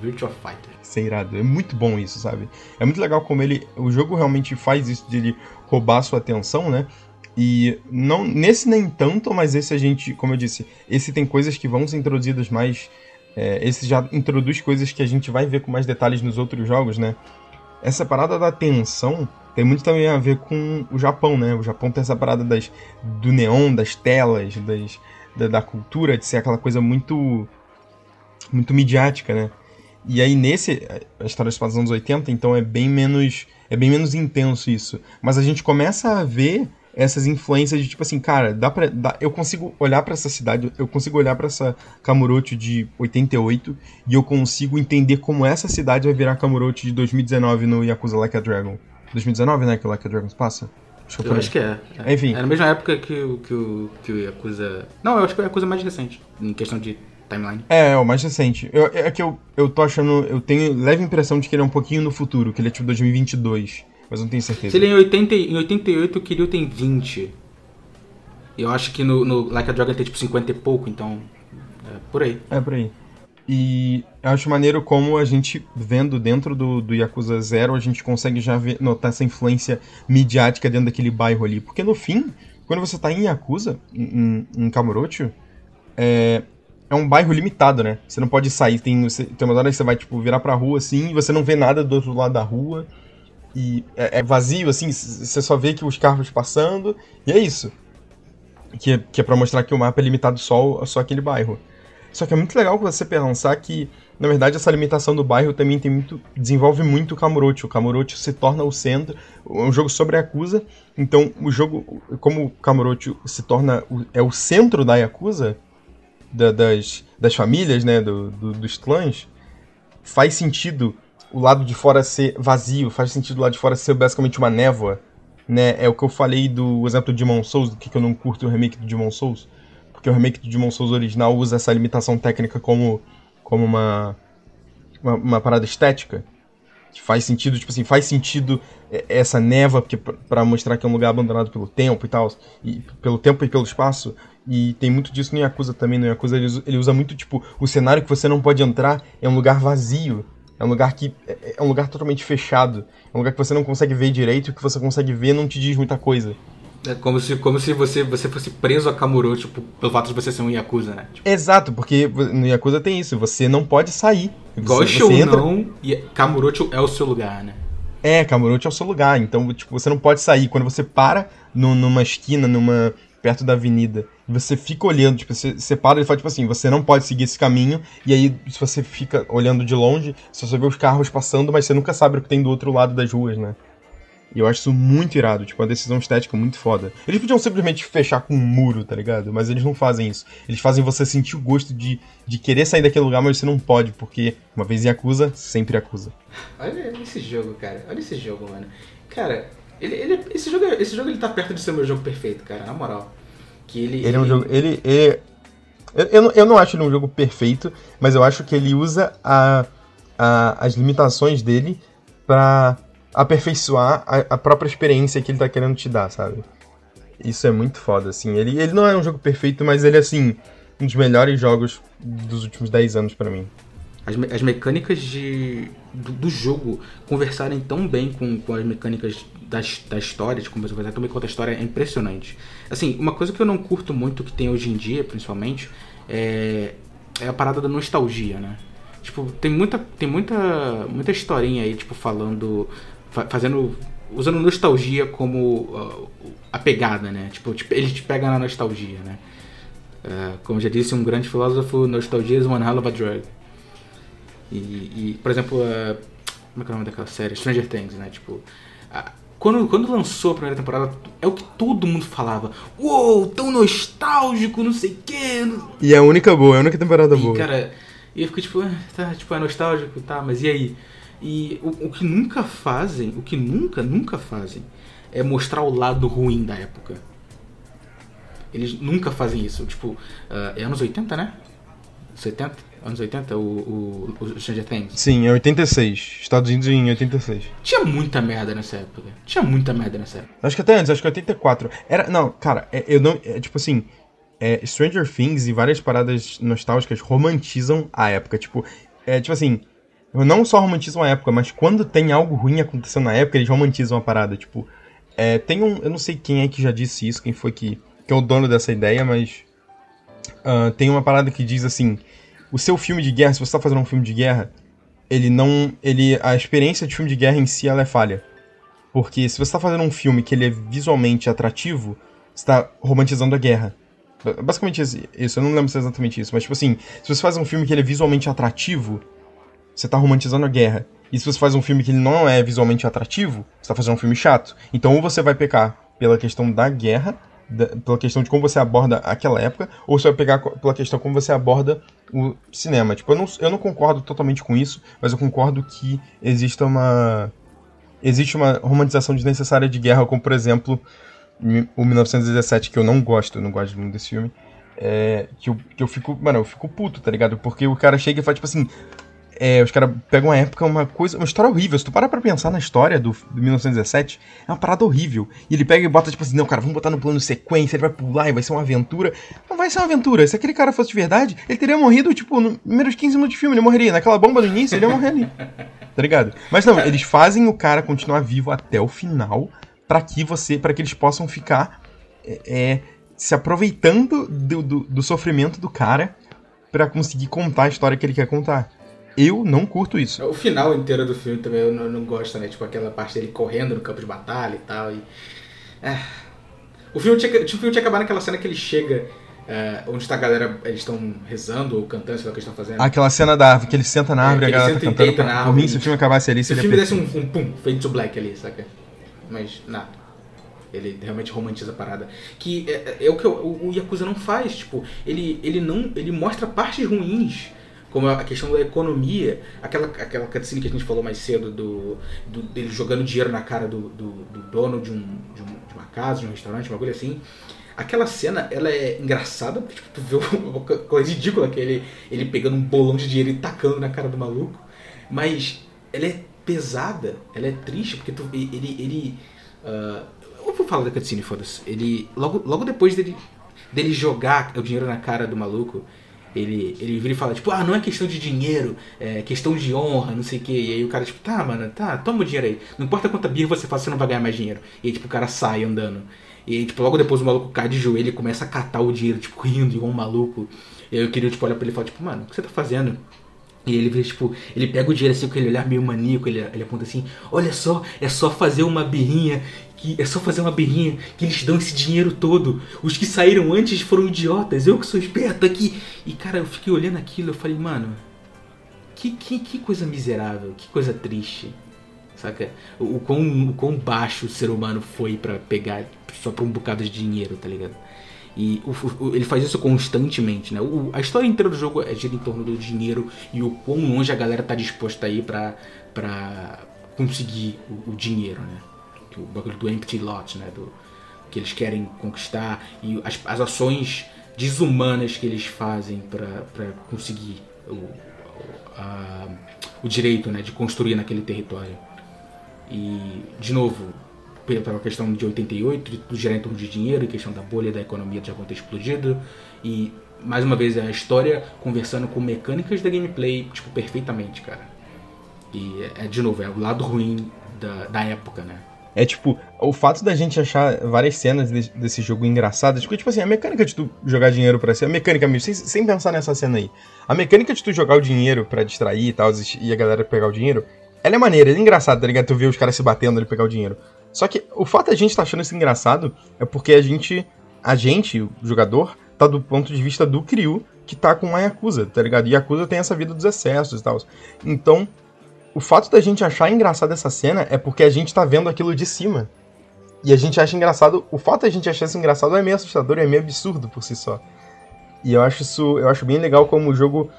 Virtua Fighters
ser irado. É muito bom isso, sabe? É muito legal como ele. O jogo realmente faz isso de ele roubar sua atenção, né? E não nesse nem tanto, mas esse a gente, como eu disse, esse tem coisas que vão ser introduzidas mais. É, esse já introduz coisas que a gente vai ver com mais detalhes nos outros jogos, né? Essa parada da atenção tem muito também a ver com o Japão, né? O Japão tem essa parada das, do neon, das telas, das, da, da cultura, de ser aquela coisa muito muito midiática, né? E aí nesse, a história passa nos anos 80, então é bem menos é bem menos intenso isso. Mas a gente começa a ver essas influências de tipo assim, cara, dá dá, eu consigo olhar para essa cidade, eu consigo olhar para essa Kamurocho de 88 e eu consigo entender como essa cidade vai virar Kamurocho de 2019 no Yakuza Like a Dragon. 2019, né, que o Like a Dragon passa?
Eu acho que é.
é. Enfim.
É na mesma época que, o, que, o, que o Yakuza... Não, eu acho que é a coisa mais recente, em questão de timeline.
É, é o mais recente. Eu, é que eu, eu tô achando. Eu tenho leve impressão de que ele é um pouquinho no futuro, que ele é tipo 2022. Mas não tenho certeza.
Se ele é em, 80, em 88, o Kiryu tem 20. Eu acho que no, no Like a Dragon tem tipo 50 e pouco, então. É por aí.
É por aí. E acho maneiro como a gente, vendo dentro do, do Yakuza Zero, a gente consegue já ver, notar essa influência midiática dentro daquele bairro ali. Porque no fim, quando você tá em Yakuza, em, em Kamurocho, é, é um bairro limitado, né? Você não pode sair. Tem, você, tem uma hora que você vai, tipo, virar pra rua, assim, e você não vê nada do outro lado da rua. E é, é vazio, assim, você só vê que os carros passando, e é isso. Que, é, que é pra mostrar que o mapa é limitado só, só aquele bairro. Só que é muito legal você pensar que, na verdade, essa limitação do bairro também tem muito. desenvolve muito o Kamurocho. O Kamurocho se torna o centro. É um jogo sobre a Yakuza. Então, o jogo, como o Kamurocho se torna. é o centro da Yakuza, da, das, das famílias, né, do, do, dos clãs, faz sentido o lado de fora ser vazio, faz sentido o lado de fora ser basicamente uma névoa, né? É o que eu falei do exemplo de Demon Souls, do que, que eu não curto o remake do Demon Souls, porque o remake do Demon Souls original usa essa limitação técnica como, como uma, uma, uma parada estética, que faz sentido, tipo assim, faz sentido essa névoa porque para mostrar que é um lugar abandonado pelo tempo e tal, e pelo tempo e pelo espaço, e tem muito disso no Yakuza também. No Yakuza ele, ele usa muito, tipo, o cenário que você não pode entrar é um lugar vazio. É um lugar que. É, é um lugar totalmente fechado. É um lugar que você não consegue ver direito, o que você consegue ver não te diz muita coisa.
É como se, como se você, você fosse preso a Kamuro, tipo, pelo fato de você ser um Yakuza, né? Tipo...
Exato, porque no Yakuza tem isso, você não pode sair.
Goste ou entra... não, Kamurocho é o seu lugar, né?
É, Kamurocho é o seu lugar, então, tipo, você não pode sair. Quando você para no, numa esquina, numa perto da avenida, você fica olhando, tipo, você, você para e fala, tipo assim, você não pode seguir esse caminho, e aí, se você fica olhando de longe, você só vê os carros passando, mas você nunca sabe o que tem do outro lado das ruas, né? E eu acho isso muito irado, tipo, uma decisão estética muito foda. Eles podiam simplesmente fechar com um muro, tá ligado? Mas eles não fazem isso. Eles fazem você sentir o gosto de, de querer sair daquele lugar, mas você não pode, porque uma vez acusa, sempre acusa.
Olha esse jogo, cara. Olha esse jogo, mano. Cara, ele, ele, esse, jogo, esse jogo ele tá perto de ser o meu jogo perfeito, cara, na moral.
Que ele, ele, ele... é um jogo. Ele, ele eu, eu, não, eu não acho ele um jogo perfeito, mas eu acho que ele usa a, a, as limitações dele para aperfeiçoar a, a, própria experiência que ele tá querendo te dar, sabe? Isso é muito foda, assim. Ele, ele não é um jogo perfeito, mas ele assim, um dos melhores jogos dos últimos 10 anos para mim
as, me as mecânicas de, do, do, jogo conversarem tão bem com, com as mecânicas das, da história, de como você também conta a história, é impressionante. Assim, uma coisa que eu não curto muito que tem hoje em dia, principalmente, é, é a parada da nostalgia, né? Tipo, tem muita, tem muita, muita historinha aí, tipo, falando, fazendo, usando nostalgia como uh, a pegada, né? Tipo, ele te pega na nostalgia, né? Uh, como já disse um grande filósofo, nostalgia is one hell of a drug. E, e por exemplo, uh, como é que é o nome daquela série? Stranger Things, né? Tipo, quando, quando lançou a primeira temporada, é o que todo mundo falava. Uou, tão nostálgico, não sei o quê.
E é a única boa, é a única temporada
e,
boa.
cara, e eu fico tipo, tá, tipo, é nostálgico, tá, mas e aí? E o, o que nunca fazem, o que nunca, nunca fazem, é mostrar o lado ruim da época. Eles nunca fazem isso. Tipo, uh, é anos 80, né? 70? anos 80, o, o, o Stranger Things?
Sim, é 86. Estados Unidos em 86.
Tinha muita merda nessa época. Tinha muita merda nessa época.
Acho que até antes, acho que 84. Era. Não, cara, é, eu não. É, tipo assim. É, Stranger Things e várias paradas nostálgicas romantizam a época. Tipo, é tipo assim. Não só romantizam a época, mas quando tem algo ruim acontecendo na época, eles romantizam a parada. Tipo, é, tem um. Eu não sei quem é que já disse isso, quem foi que, que é o dono dessa ideia, mas. Uh, tem uma parada que diz assim o seu filme de guerra, se você está fazendo um filme de guerra, ele não. ele A experiência de filme de guerra em si ela é falha. Porque se você está fazendo um filme que ele é visualmente atrativo, você está romantizando a guerra. Basicamente isso, eu não lembro se é exatamente isso, mas tipo assim, se você faz um filme que ele é visualmente atrativo, você está romantizando a guerra. E se você faz um filme que não é visualmente atrativo, você está fazendo um filme chato. Então ou você vai pecar pela questão da guerra, da, pela questão de como você aborda aquela época, ou você vai pegar pela questão como você aborda o cinema. Tipo, eu não, eu não concordo totalmente com isso, mas eu concordo que exista uma. Existe uma romantização desnecessária de guerra, como por exemplo o 1917, que eu não gosto, eu não gosto muito desse filme. É, que, eu, que eu fico, mano, eu fico puto, tá ligado? Porque o cara chega e fala, tipo assim, é, os caras pegam uma época, uma coisa, uma história horrível. Se tu parar pra pensar na história do, do 1917, é uma parada horrível. E ele pega e bota, tipo assim, não, cara, vamos botar no plano sequência, ele vai pular e vai ser uma aventura. Não vai ser uma aventura. Se aquele cara fosse de verdade, ele teria morrido, tipo, no primeiros 15 minutos de filme, ele morreria. Naquela bomba no início, ele ia morrer ali. Tá ligado? Mas não, eles fazem o cara continuar vivo até o final para que você, para que eles possam ficar é, é, se aproveitando do, do, do sofrimento do cara para conseguir contar a história que ele quer contar. Eu não curto isso.
O final inteiro do filme também eu não, não gosto, né? Tipo aquela parte dele correndo no campo de batalha e tal. E... É. O filme tinha, o filme tinha acabar naquela cena que ele chega é, onde está a galera, eles estão rezando ou cantando, sei lá o que eles estão fazendo.
Aquela cena da árvore, que ele senta na árvore é, e a galera tá cantando. Pra, na árvore, mim, se o filme acabasse ali,
Se o filme desse um, um pum, fade to black ali, saca? Mas, nada. Ele realmente romantiza a parada. Que é, é, é o que o, o Yakuza não faz. Tipo, ele, ele não. Ele mostra partes ruins como a questão da economia, aquela, aquela cutscene que a gente falou mais cedo do, do dele jogando dinheiro na cara do, do, do dono de, um, de, um, de, uma casa, de um restaurante, uma coisa assim. Aquela cena, ela é engraçada, porque tipo, tu vê uma coisa ridícula que ele, ele pegando um bolão de dinheiro e tacando na cara do maluco. Mas ela é pesada, ela é triste, porque tu, ele. ele uh, eu vou falar da cutscene, foda-se. Ele. Logo, logo depois dele, dele jogar o dinheiro na cara do maluco, ele, ele vira e fala, tipo, ah, não é questão de dinheiro, é questão de honra, não sei o quê. E aí o cara, tipo, tá, mano, tá, toma o dinheiro aí. Não importa quanta birra você faz, você não vai ganhar mais dinheiro. E aí, tipo, o cara sai andando. E aí, tipo, logo depois o maluco cai de joelho e começa a catar o dinheiro, tipo, rindo igual um maluco. E aí eu queria, tipo, olhar pra ele e falar, tipo, mano, o que você tá fazendo? E ele vê, tipo, ele pega o dinheiro assim com aquele olhar meio maníaco, ele, ele aponta assim, olha só, é só fazer uma birrinha, que é só fazer uma birrinha, que eles dão esse dinheiro todo. Os que saíram antes foram idiotas, eu que sou esperto aqui. E cara, eu fiquei olhando aquilo, eu falei, mano, que, que, que coisa miserável, que coisa triste. Saca? O, o, quão, o quão baixo o ser humano foi para pegar só por um bocado de dinheiro, tá ligado? E o, o, ele faz isso constantemente, né? O, a história inteira do jogo é gira em torno do dinheiro e o quão longe a galera tá disposta a ir pra, pra conseguir o dinheiro, né? O bagulho do empty lot, né? Do, que eles querem conquistar e as, as ações desumanas que eles fazem para conseguir o, a, o direito né, de construir naquele território. E, de novo, pela questão de 88, de tudo gerar em torno de dinheiro, questão da bolha da economia de já ter explodido. E mais uma vez é a história conversando com mecânicas da gameplay, tipo, perfeitamente, cara. E é, de novo, é o lado ruim da, da época, né?
É tipo, o fato da gente achar várias cenas de, desse jogo engraçadas, porque, tipo assim, a mecânica de tu jogar dinheiro pra ser, a mecânica mesmo, sem, sem pensar nessa cena aí, a mecânica de tu jogar o dinheiro para distrair e tal, e a galera pegar o dinheiro, ela é maneira, ela é engraçada, tá ligado? Tu vê os caras se batendo ali pegar o dinheiro. Só que o fato de a gente tá achando isso engraçado é porque a gente, a gente, o jogador, tá do ponto de vista do Kiryu, que tá com a Yakuza, tá ligado? E Yakuza tem essa vida dos excessos e tal. Então, o fato da gente achar engraçada essa cena é porque a gente tá vendo aquilo de cima. E a gente acha engraçado. O fato da gente achar isso engraçado é meio assustador, é meio absurdo por si só. E eu acho isso. Eu acho bem legal como o jogo.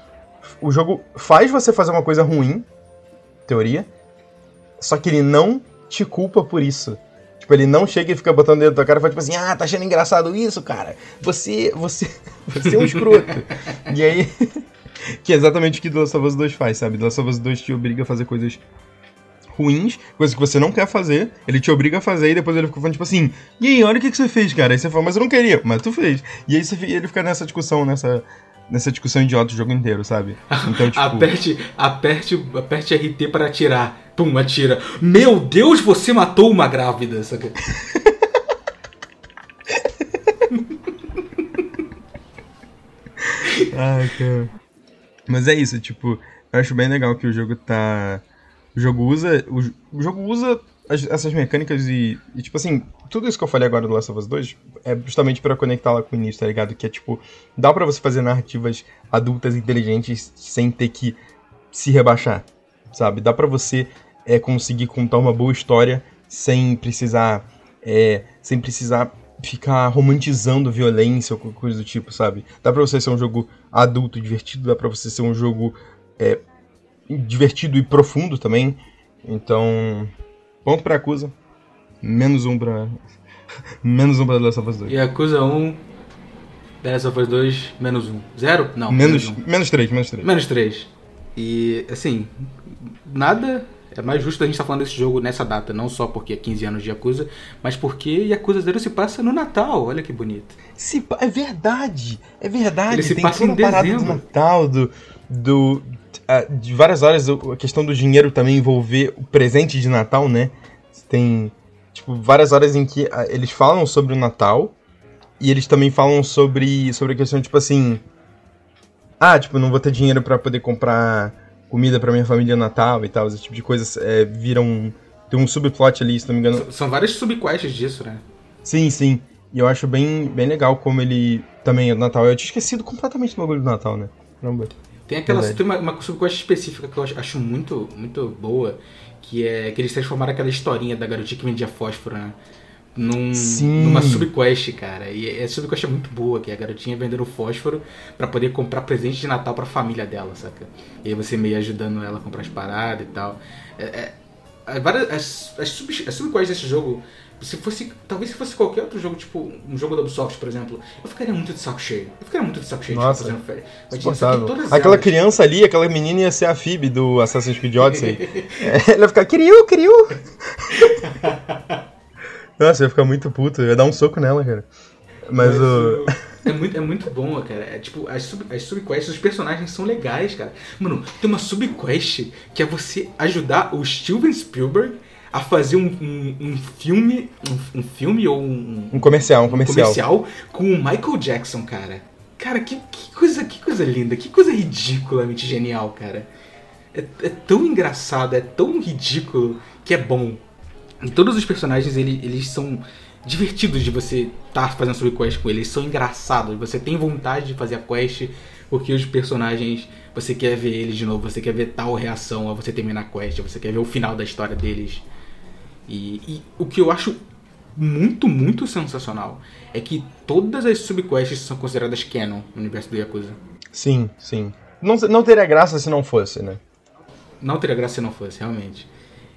O jogo faz você fazer uma coisa ruim, teoria. Só que ele não te culpa por isso. Tipo, ele não chega e fica botando dentro da tua cara e fala tipo assim, ah, tá achando engraçado isso, cara? Você, você, você é um escroto. e aí, que é exatamente o que The Last of Us 2 faz, sabe? The Last of Us 2 te obriga a fazer coisas ruins, coisas que você não quer fazer, ele te obriga a fazer e depois ele fica falando tipo assim, e aí, olha o que, que você fez, cara. Aí você fala, mas eu não queria, mas tu fez. E aí você, ele fica nessa discussão, nessa, nessa discussão idiota o jogo inteiro, sabe?
Então, tipo... aperte, aperte, aperte RT para atirar. Pum, atira. Meu Deus, você matou uma grávida, saca?
Ai, cara. Mas é isso, tipo, eu acho bem legal que o jogo tá. O jogo usa. O, jogo usa as, essas mecânicas e, e, tipo assim, tudo isso que eu falei agora do Last of Us 2 é justamente para conectá-la com o início, tá ligado? Que é tipo, dá para você fazer narrativas adultas inteligentes sem ter que se rebaixar, sabe? Dá para você é, conseguir contar uma boa história sem precisar é, sem precisar ficar romantizando violência ou coisa do tipo, sabe? Dá pra você ser um jogo adulto, divertido, dá pra você ser um jogo é, divertido e profundo também. Então, ponto pra Acusa, menos um pra. menos um pra The Last of Us 2.
E Acusa 1, The Last of Us 2, menos um. Zero? Não.
Menos, menos, um. menos 3, menos 3.
Menos 3. E, assim, nada é mais justo a gente estar tá falando desse jogo nessa data, não só porque é 15 anos de Yakuza, mas porque Yakuza Zero se passa no Natal. Olha que bonito.
Se, é verdade, é verdade.
Ele se Tem passa em dezembro.
do Natal, do, do uh, de várias horas a questão do dinheiro também envolver o presente de Natal, né? Tem tipo várias horas em que uh, eles falam sobre o Natal e eles também falam sobre sobre a questão tipo assim, ah, tipo, não vou ter dinheiro para poder comprar comida para minha família Natal e tal, esse tipo de coisas é, viram. Tem um subplot ali, se não me engano.
São várias subquests disso, né?
Sim, sim. E eu acho bem, bem legal como ele também é do Natal. Eu tinha esquecido completamente do bagulho do Natal, né? Caramba.
Tem aquela tem uma, uma subquest específica que eu acho muito, muito boa, que é que eles transformaram aquela historinha da garotinha que vendia fósforo, né? Num,
Sim.
numa subquest, cara. E a subquest é muito boa, que é a garotinha vendendo fósforo pra poder comprar presente de Natal pra família dela, saca? E aí você meio ajudando ela a comprar as paradas e tal. É, é- as, várias- as, as, sub, as subquests desse jogo, se fosse. Talvez se fosse qualquer outro jogo, tipo um jogo da Ubisoft, por exemplo, eu ficaria muito de saco cheio. Eu ficaria muito de saco cheio
Nossa.
de ficar fazendo férias.
Aquela
elas-
criança ali, aquela menina ia ser a Phoebe do Assassin's Creed Odyssey. É, Ela ia ficar, Kiryu, Kiryu! Nossa, eu ia ficar muito puto, eu ia dar um soco nela, cara. Mas o.
É muito, é muito bom, cara. É tipo, as, sub, as subquests, os personagens são legais, cara. Mano, tem uma subquest que é você ajudar o Steven Spielberg a fazer um, um, um filme. Um, um filme ou um,
Um comercial, um comercial.
comercial com o Michael Jackson, cara. Cara, que, que coisa, que coisa linda, que coisa ridiculamente genial, cara. É, é tão engraçado, é tão ridículo que é bom. Todos os personagens, ele- eles são divertidos de você estar fazendo sua quest com eles. Eles são engraçados. Você tem vontade de fazer a quest porque os personagens, você quer ver eles de novo, você quer ver tal reação ao você terminar a quest, você quer ver o final da história deles. E, e o que eu acho muito, muito sensacional é que todas as subquests são consideradas canon no universo do Yakuza.
Sim, sim. Não, não teria graça se não fosse, né?
Não teria graça se não fosse, realmente.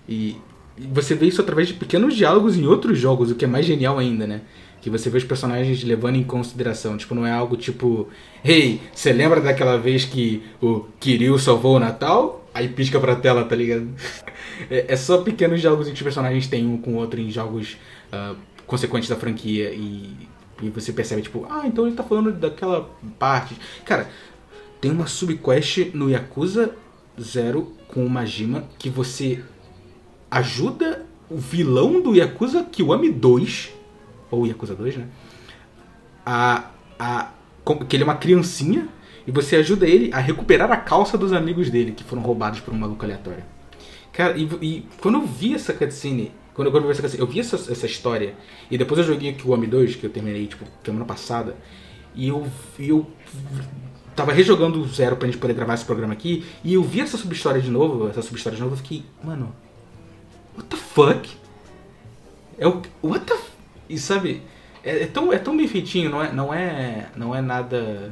E você vê isso através de pequenos diálogos em outros jogos, o que é mais genial ainda, né? Que você vê os personagens levando em consideração. Tipo, não é algo tipo... Hey, você lembra daquela vez que o Kiryu salvou o Natal? Aí pisca pra tela, tá ligado? É, é só pequenos diálogos que os personagens têm um com o outro em jogos ah, consequentes da franquia. E, e você percebe, tipo... Ah, então ele tá falando daquela parte. Cara, tem uma subquest no Yakuza Zero com o Majima que você ajuda o vilão do Yakuza Kiwami 2, ou Yakuza 2, né? A, a, que ele é uma criancinha e você ajuda ele a recuperar a calça dos amigos dele que foram roubados por um maluco aleatório. Cara, e, e quando eu vi essa cutscene, quando, quando eu vi essa cutscene, eu vi essa, essa história e depois eu joguei Kiwami 2, que eu terminei, tipo, semana passada, e eu, eu tava rejogando o Zero pra gente poder gravar esse programa aqui, e eu vi essa subhistória de novo, essa subhistória de novo, eu fiquei, mano, what the fuck? É o. What the. E sabe, é, é tão, é tão bem feitinho, não é, não é, não é nada.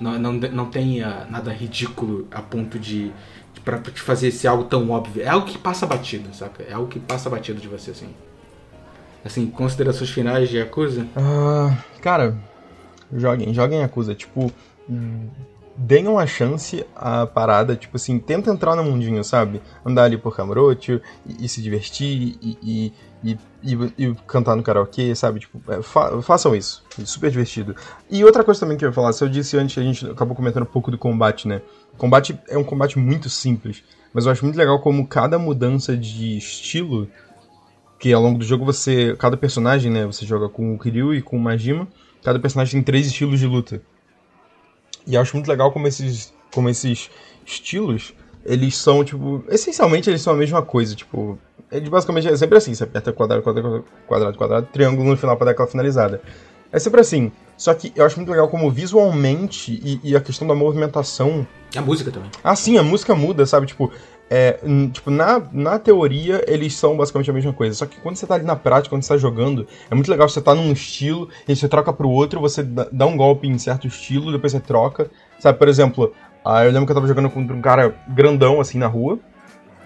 Não, não, não tem ah, nada ridículo a ponto de. de pra, pra te fazer ser algo tão óbvio. É algo que passa batido, saca? É algo que passa batido de você, assim. Assim, considerações finais de Yakuza?
Ah, cara, joguem, joguem Yakuza. Tipo, hum, deem uma chance à parada. Tipo assim, tenta entrar no mundinho, sabe? Andar ali por Kamurocho e, e se divertir e, e- e cantar no karaokê, sabe? Tipo, é, fa- façam isso. É super divertido. E outra coisa também que eu ia falar, se eu disse antes, a gente acabou comentando um pouco do combate, né? O combate é um combate muito simples. Mas eu acho muito legal como cada mudança de estilo que ao longo do jogo você. Cada personagem, né? Você joga com o Kiryu e com o Majima. Cada personagem tem três estilos de luta. E eu acho muito legal como esses, como esses estilos, eles são, tipo. Essencialmente eles são a mesma coisa. Tipo. Eles basicamente é sempre assim: você aperta quadrado, quadrado, quadrado, quadrado, triângulo no final pra dar aquela finalizada. É sempre assim. Só que eu acho muito legal como visualmente e, e a questão da movimentação
a música também.
ah, sim, a música muda, sabe? Tipo, é, tipo na, na teoria eles são basicamente a mesma coisa. Só que quando você tá ali na prática, quando você tá jogando, é muito legal você tá num estilo, e você troca pro outro, você dá um golpe em certo estilo, depois você troca. Sabe, por exemplo, ah, eu lembro que eu tava jogando contra um cara grandão assim na rua.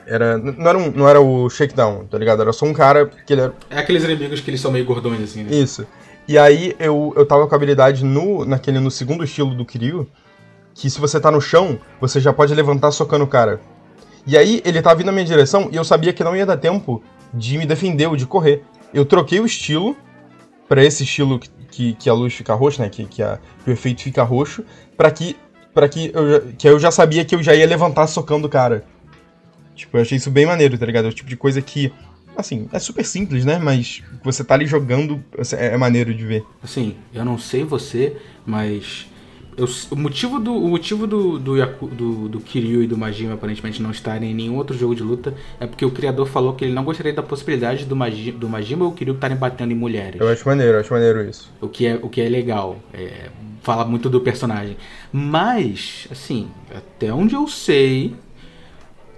Era, não, era um, não era o Shakedown, tá ligado? Era só um cara que ele era
É aqueles inimigos que eles são meio gordões, assim, né?
isso. E aí eu, eu tava com a habilidade no, naquele, no segundo estilo do Kiryu, que se você tá no chão, você já pode levantar socando o cara. E aí ele tava vindo na minha direção e eu sabia que não ia dar tempo de me defender ou de correr. Eu troquei o estilo pra esse estilo que, que, que a luz fica roxa, né? Que, que, a, que o efeito fica roxo, pra que, pra que, eu, que eu já sabia que eu já ia levantar socando o cara. Tipo, eu achei isso bem maneiro, tá ligado? É o tipo de coisa que, assim, é super simples, né? Mas você tá ali jogando, é, é maneiro de ver.
Assim, eu não sei você, mas eu- o motivo do o motivo do do, Yaku- do do Kiryu e do Majima aparentemente não estarem em nenhum outro jogo de luta é porque o criador falou que ele não gostaria da possibilidade do Majima, do Majima ou o Kiryu estarem batendo em mulheres.
Eu acho maneiro, eu acho maneiro isso.
O que é, o que é legal. É, fala muito do personagem. Mas, assim, até onde eu sei,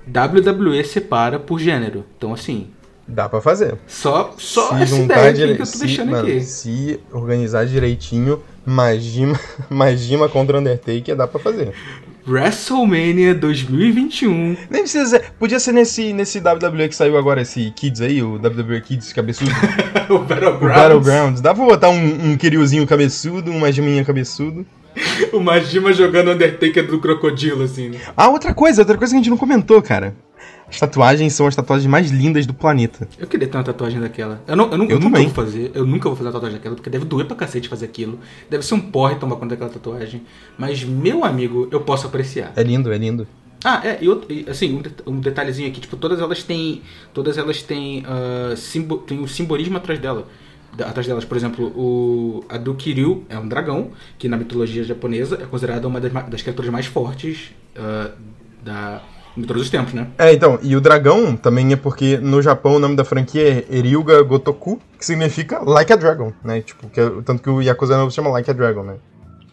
WWE separa por gênero. Então, assim,
Dá pra fazer.
Só, só
se
essa
juntar
ideia aqui
dire...
que eu tô
se,
deixando
mano,
aqui.
se organizar direitinho, Magima, Magima contra Undertaker dá pra fazer.
WrestleMania 2021.
Nem precisa podia ser nesse, nesse WWE que saiu agora, esse Kids aí, o WWE Kids cabeçudo,
o Battlegrounds.
o Battlegrounds. Dá pra botar um, um Kiryuzinho cabeçudo, um Majiminha cabeçudo.
O Majima jogando Undertaker do crocodilo, assim, né?
Ah, outra coisa, outra coisa que a gente não comentou, cara. As tatuagens são as tatuagens mais lindas do planeta.
Eu queria ter uma tatuagem daquela. Eu, não, eu, não, eu,
Eu
nunca vou fazer. Eu nunca vou fazer uma tatuagem daquela, porque deve doer pra cacete fazer aquilo. Deve ser um porre tomar conta daquela tatuagem. Mas, meu amigo, eu posso apreciar.
É lindo, é lindo.
Ah, é, e, outro, assim, um, det- detalhezinho aqui, tipo, todas elas têm. Todas elas têm. ah, simbo, tem um simbolismo atrás dela. Atrás delas, por exemplo, o, a do Kiryu é um dragão, que na mitologia japonesa é considerada uma das, das criaturas mais fortes ah, da, de todos os tempos, né?
É, então, e o dragão também é porque no Japão o nome da franquia é Eryuga Gotoku, que significa Like a Dragon, né? Tipo, que é- tanto que o Yakuza novo se chama Like a Dragon, né?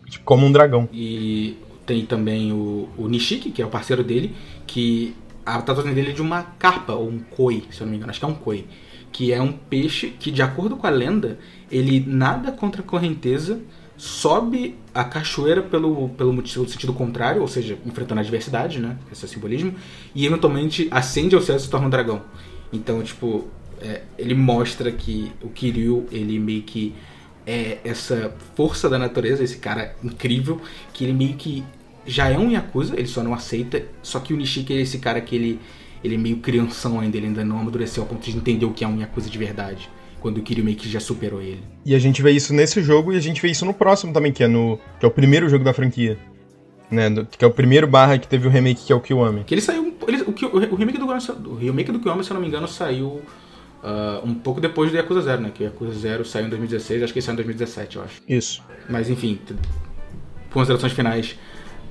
Tipo, como um dragão.
E tem também o, o Nishiki, que é o parceiro dele, que a tatuagem dele é de uma carpa, ou um koi, se eu não me engano, acho que é um koi. Que é um peixe que, de acordo com a lenda, ele nada contra a correnteza, sobe a cachoeira pelo, pelo motivo, sentido contrário, ou seja, enfrentando a adversidade, né? Esse é o simbolismo, e eventualmente ascende ao céu e se torna um dragão. Então, tipo, é, ele mostra que o Kiryu, ele meio que é essa força da natureza, esse cara incrível, que ele meio que já é um Yakuza, ele só não aceita, só que o Nishiki é esse cara que ele, ele é meio crianção ainda, ele ainda não amadureceu ao ponto de entender o que é um Yakuza de verdade, quando o Kiryu meio que já superou ele.
E a gente vê isso nesse jogo e a gente vê isso no próximo também, que é no. que é o primeiro jogo da franquia. Né? no- que é o primeiro barra que teve o remake, que é o Kiwami.
Que ele saiu, ele, o, que- o remake do o remake do Kiwami, se eu não me engano, saiu ah, um pouco depois do Yakuza 0, né, que o Yakuza 0 saiu em 2016, acho que saiu em 2017, eu acho.
Isso.
Mas enfim, considerações finais.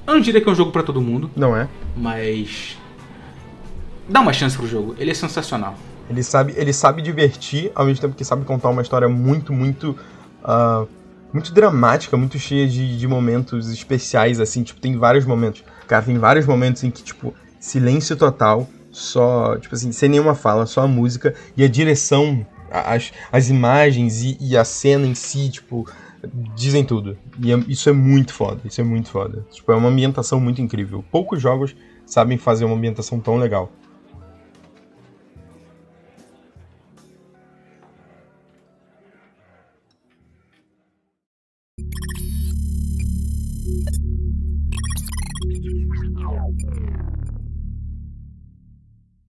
Eu não diria que é um jogo pra todo mundo,
Não é?
mas dá uma chance pro jogo. Ele é sensacional.
Ele sabe, ele sabe divertir, ao mesmo tempo que sabe contar uma história muito, muito. ah, muito dramática, muito cheia de, de momentos especiais, assim, tipo, tem vários momentos. Cara, tem vários momentos em que, tipo, silêncio total, só, tipo assim, sem nenhuma fala, só a música e a direção, as, as imagens e, e a cena em si, tipo, dizem tudo. E é- isso é muito foda, isso é muito foda. Tipo, é uma ambientação muito incrível. Poucos jogos sabem fazer uma ambientação tão legal.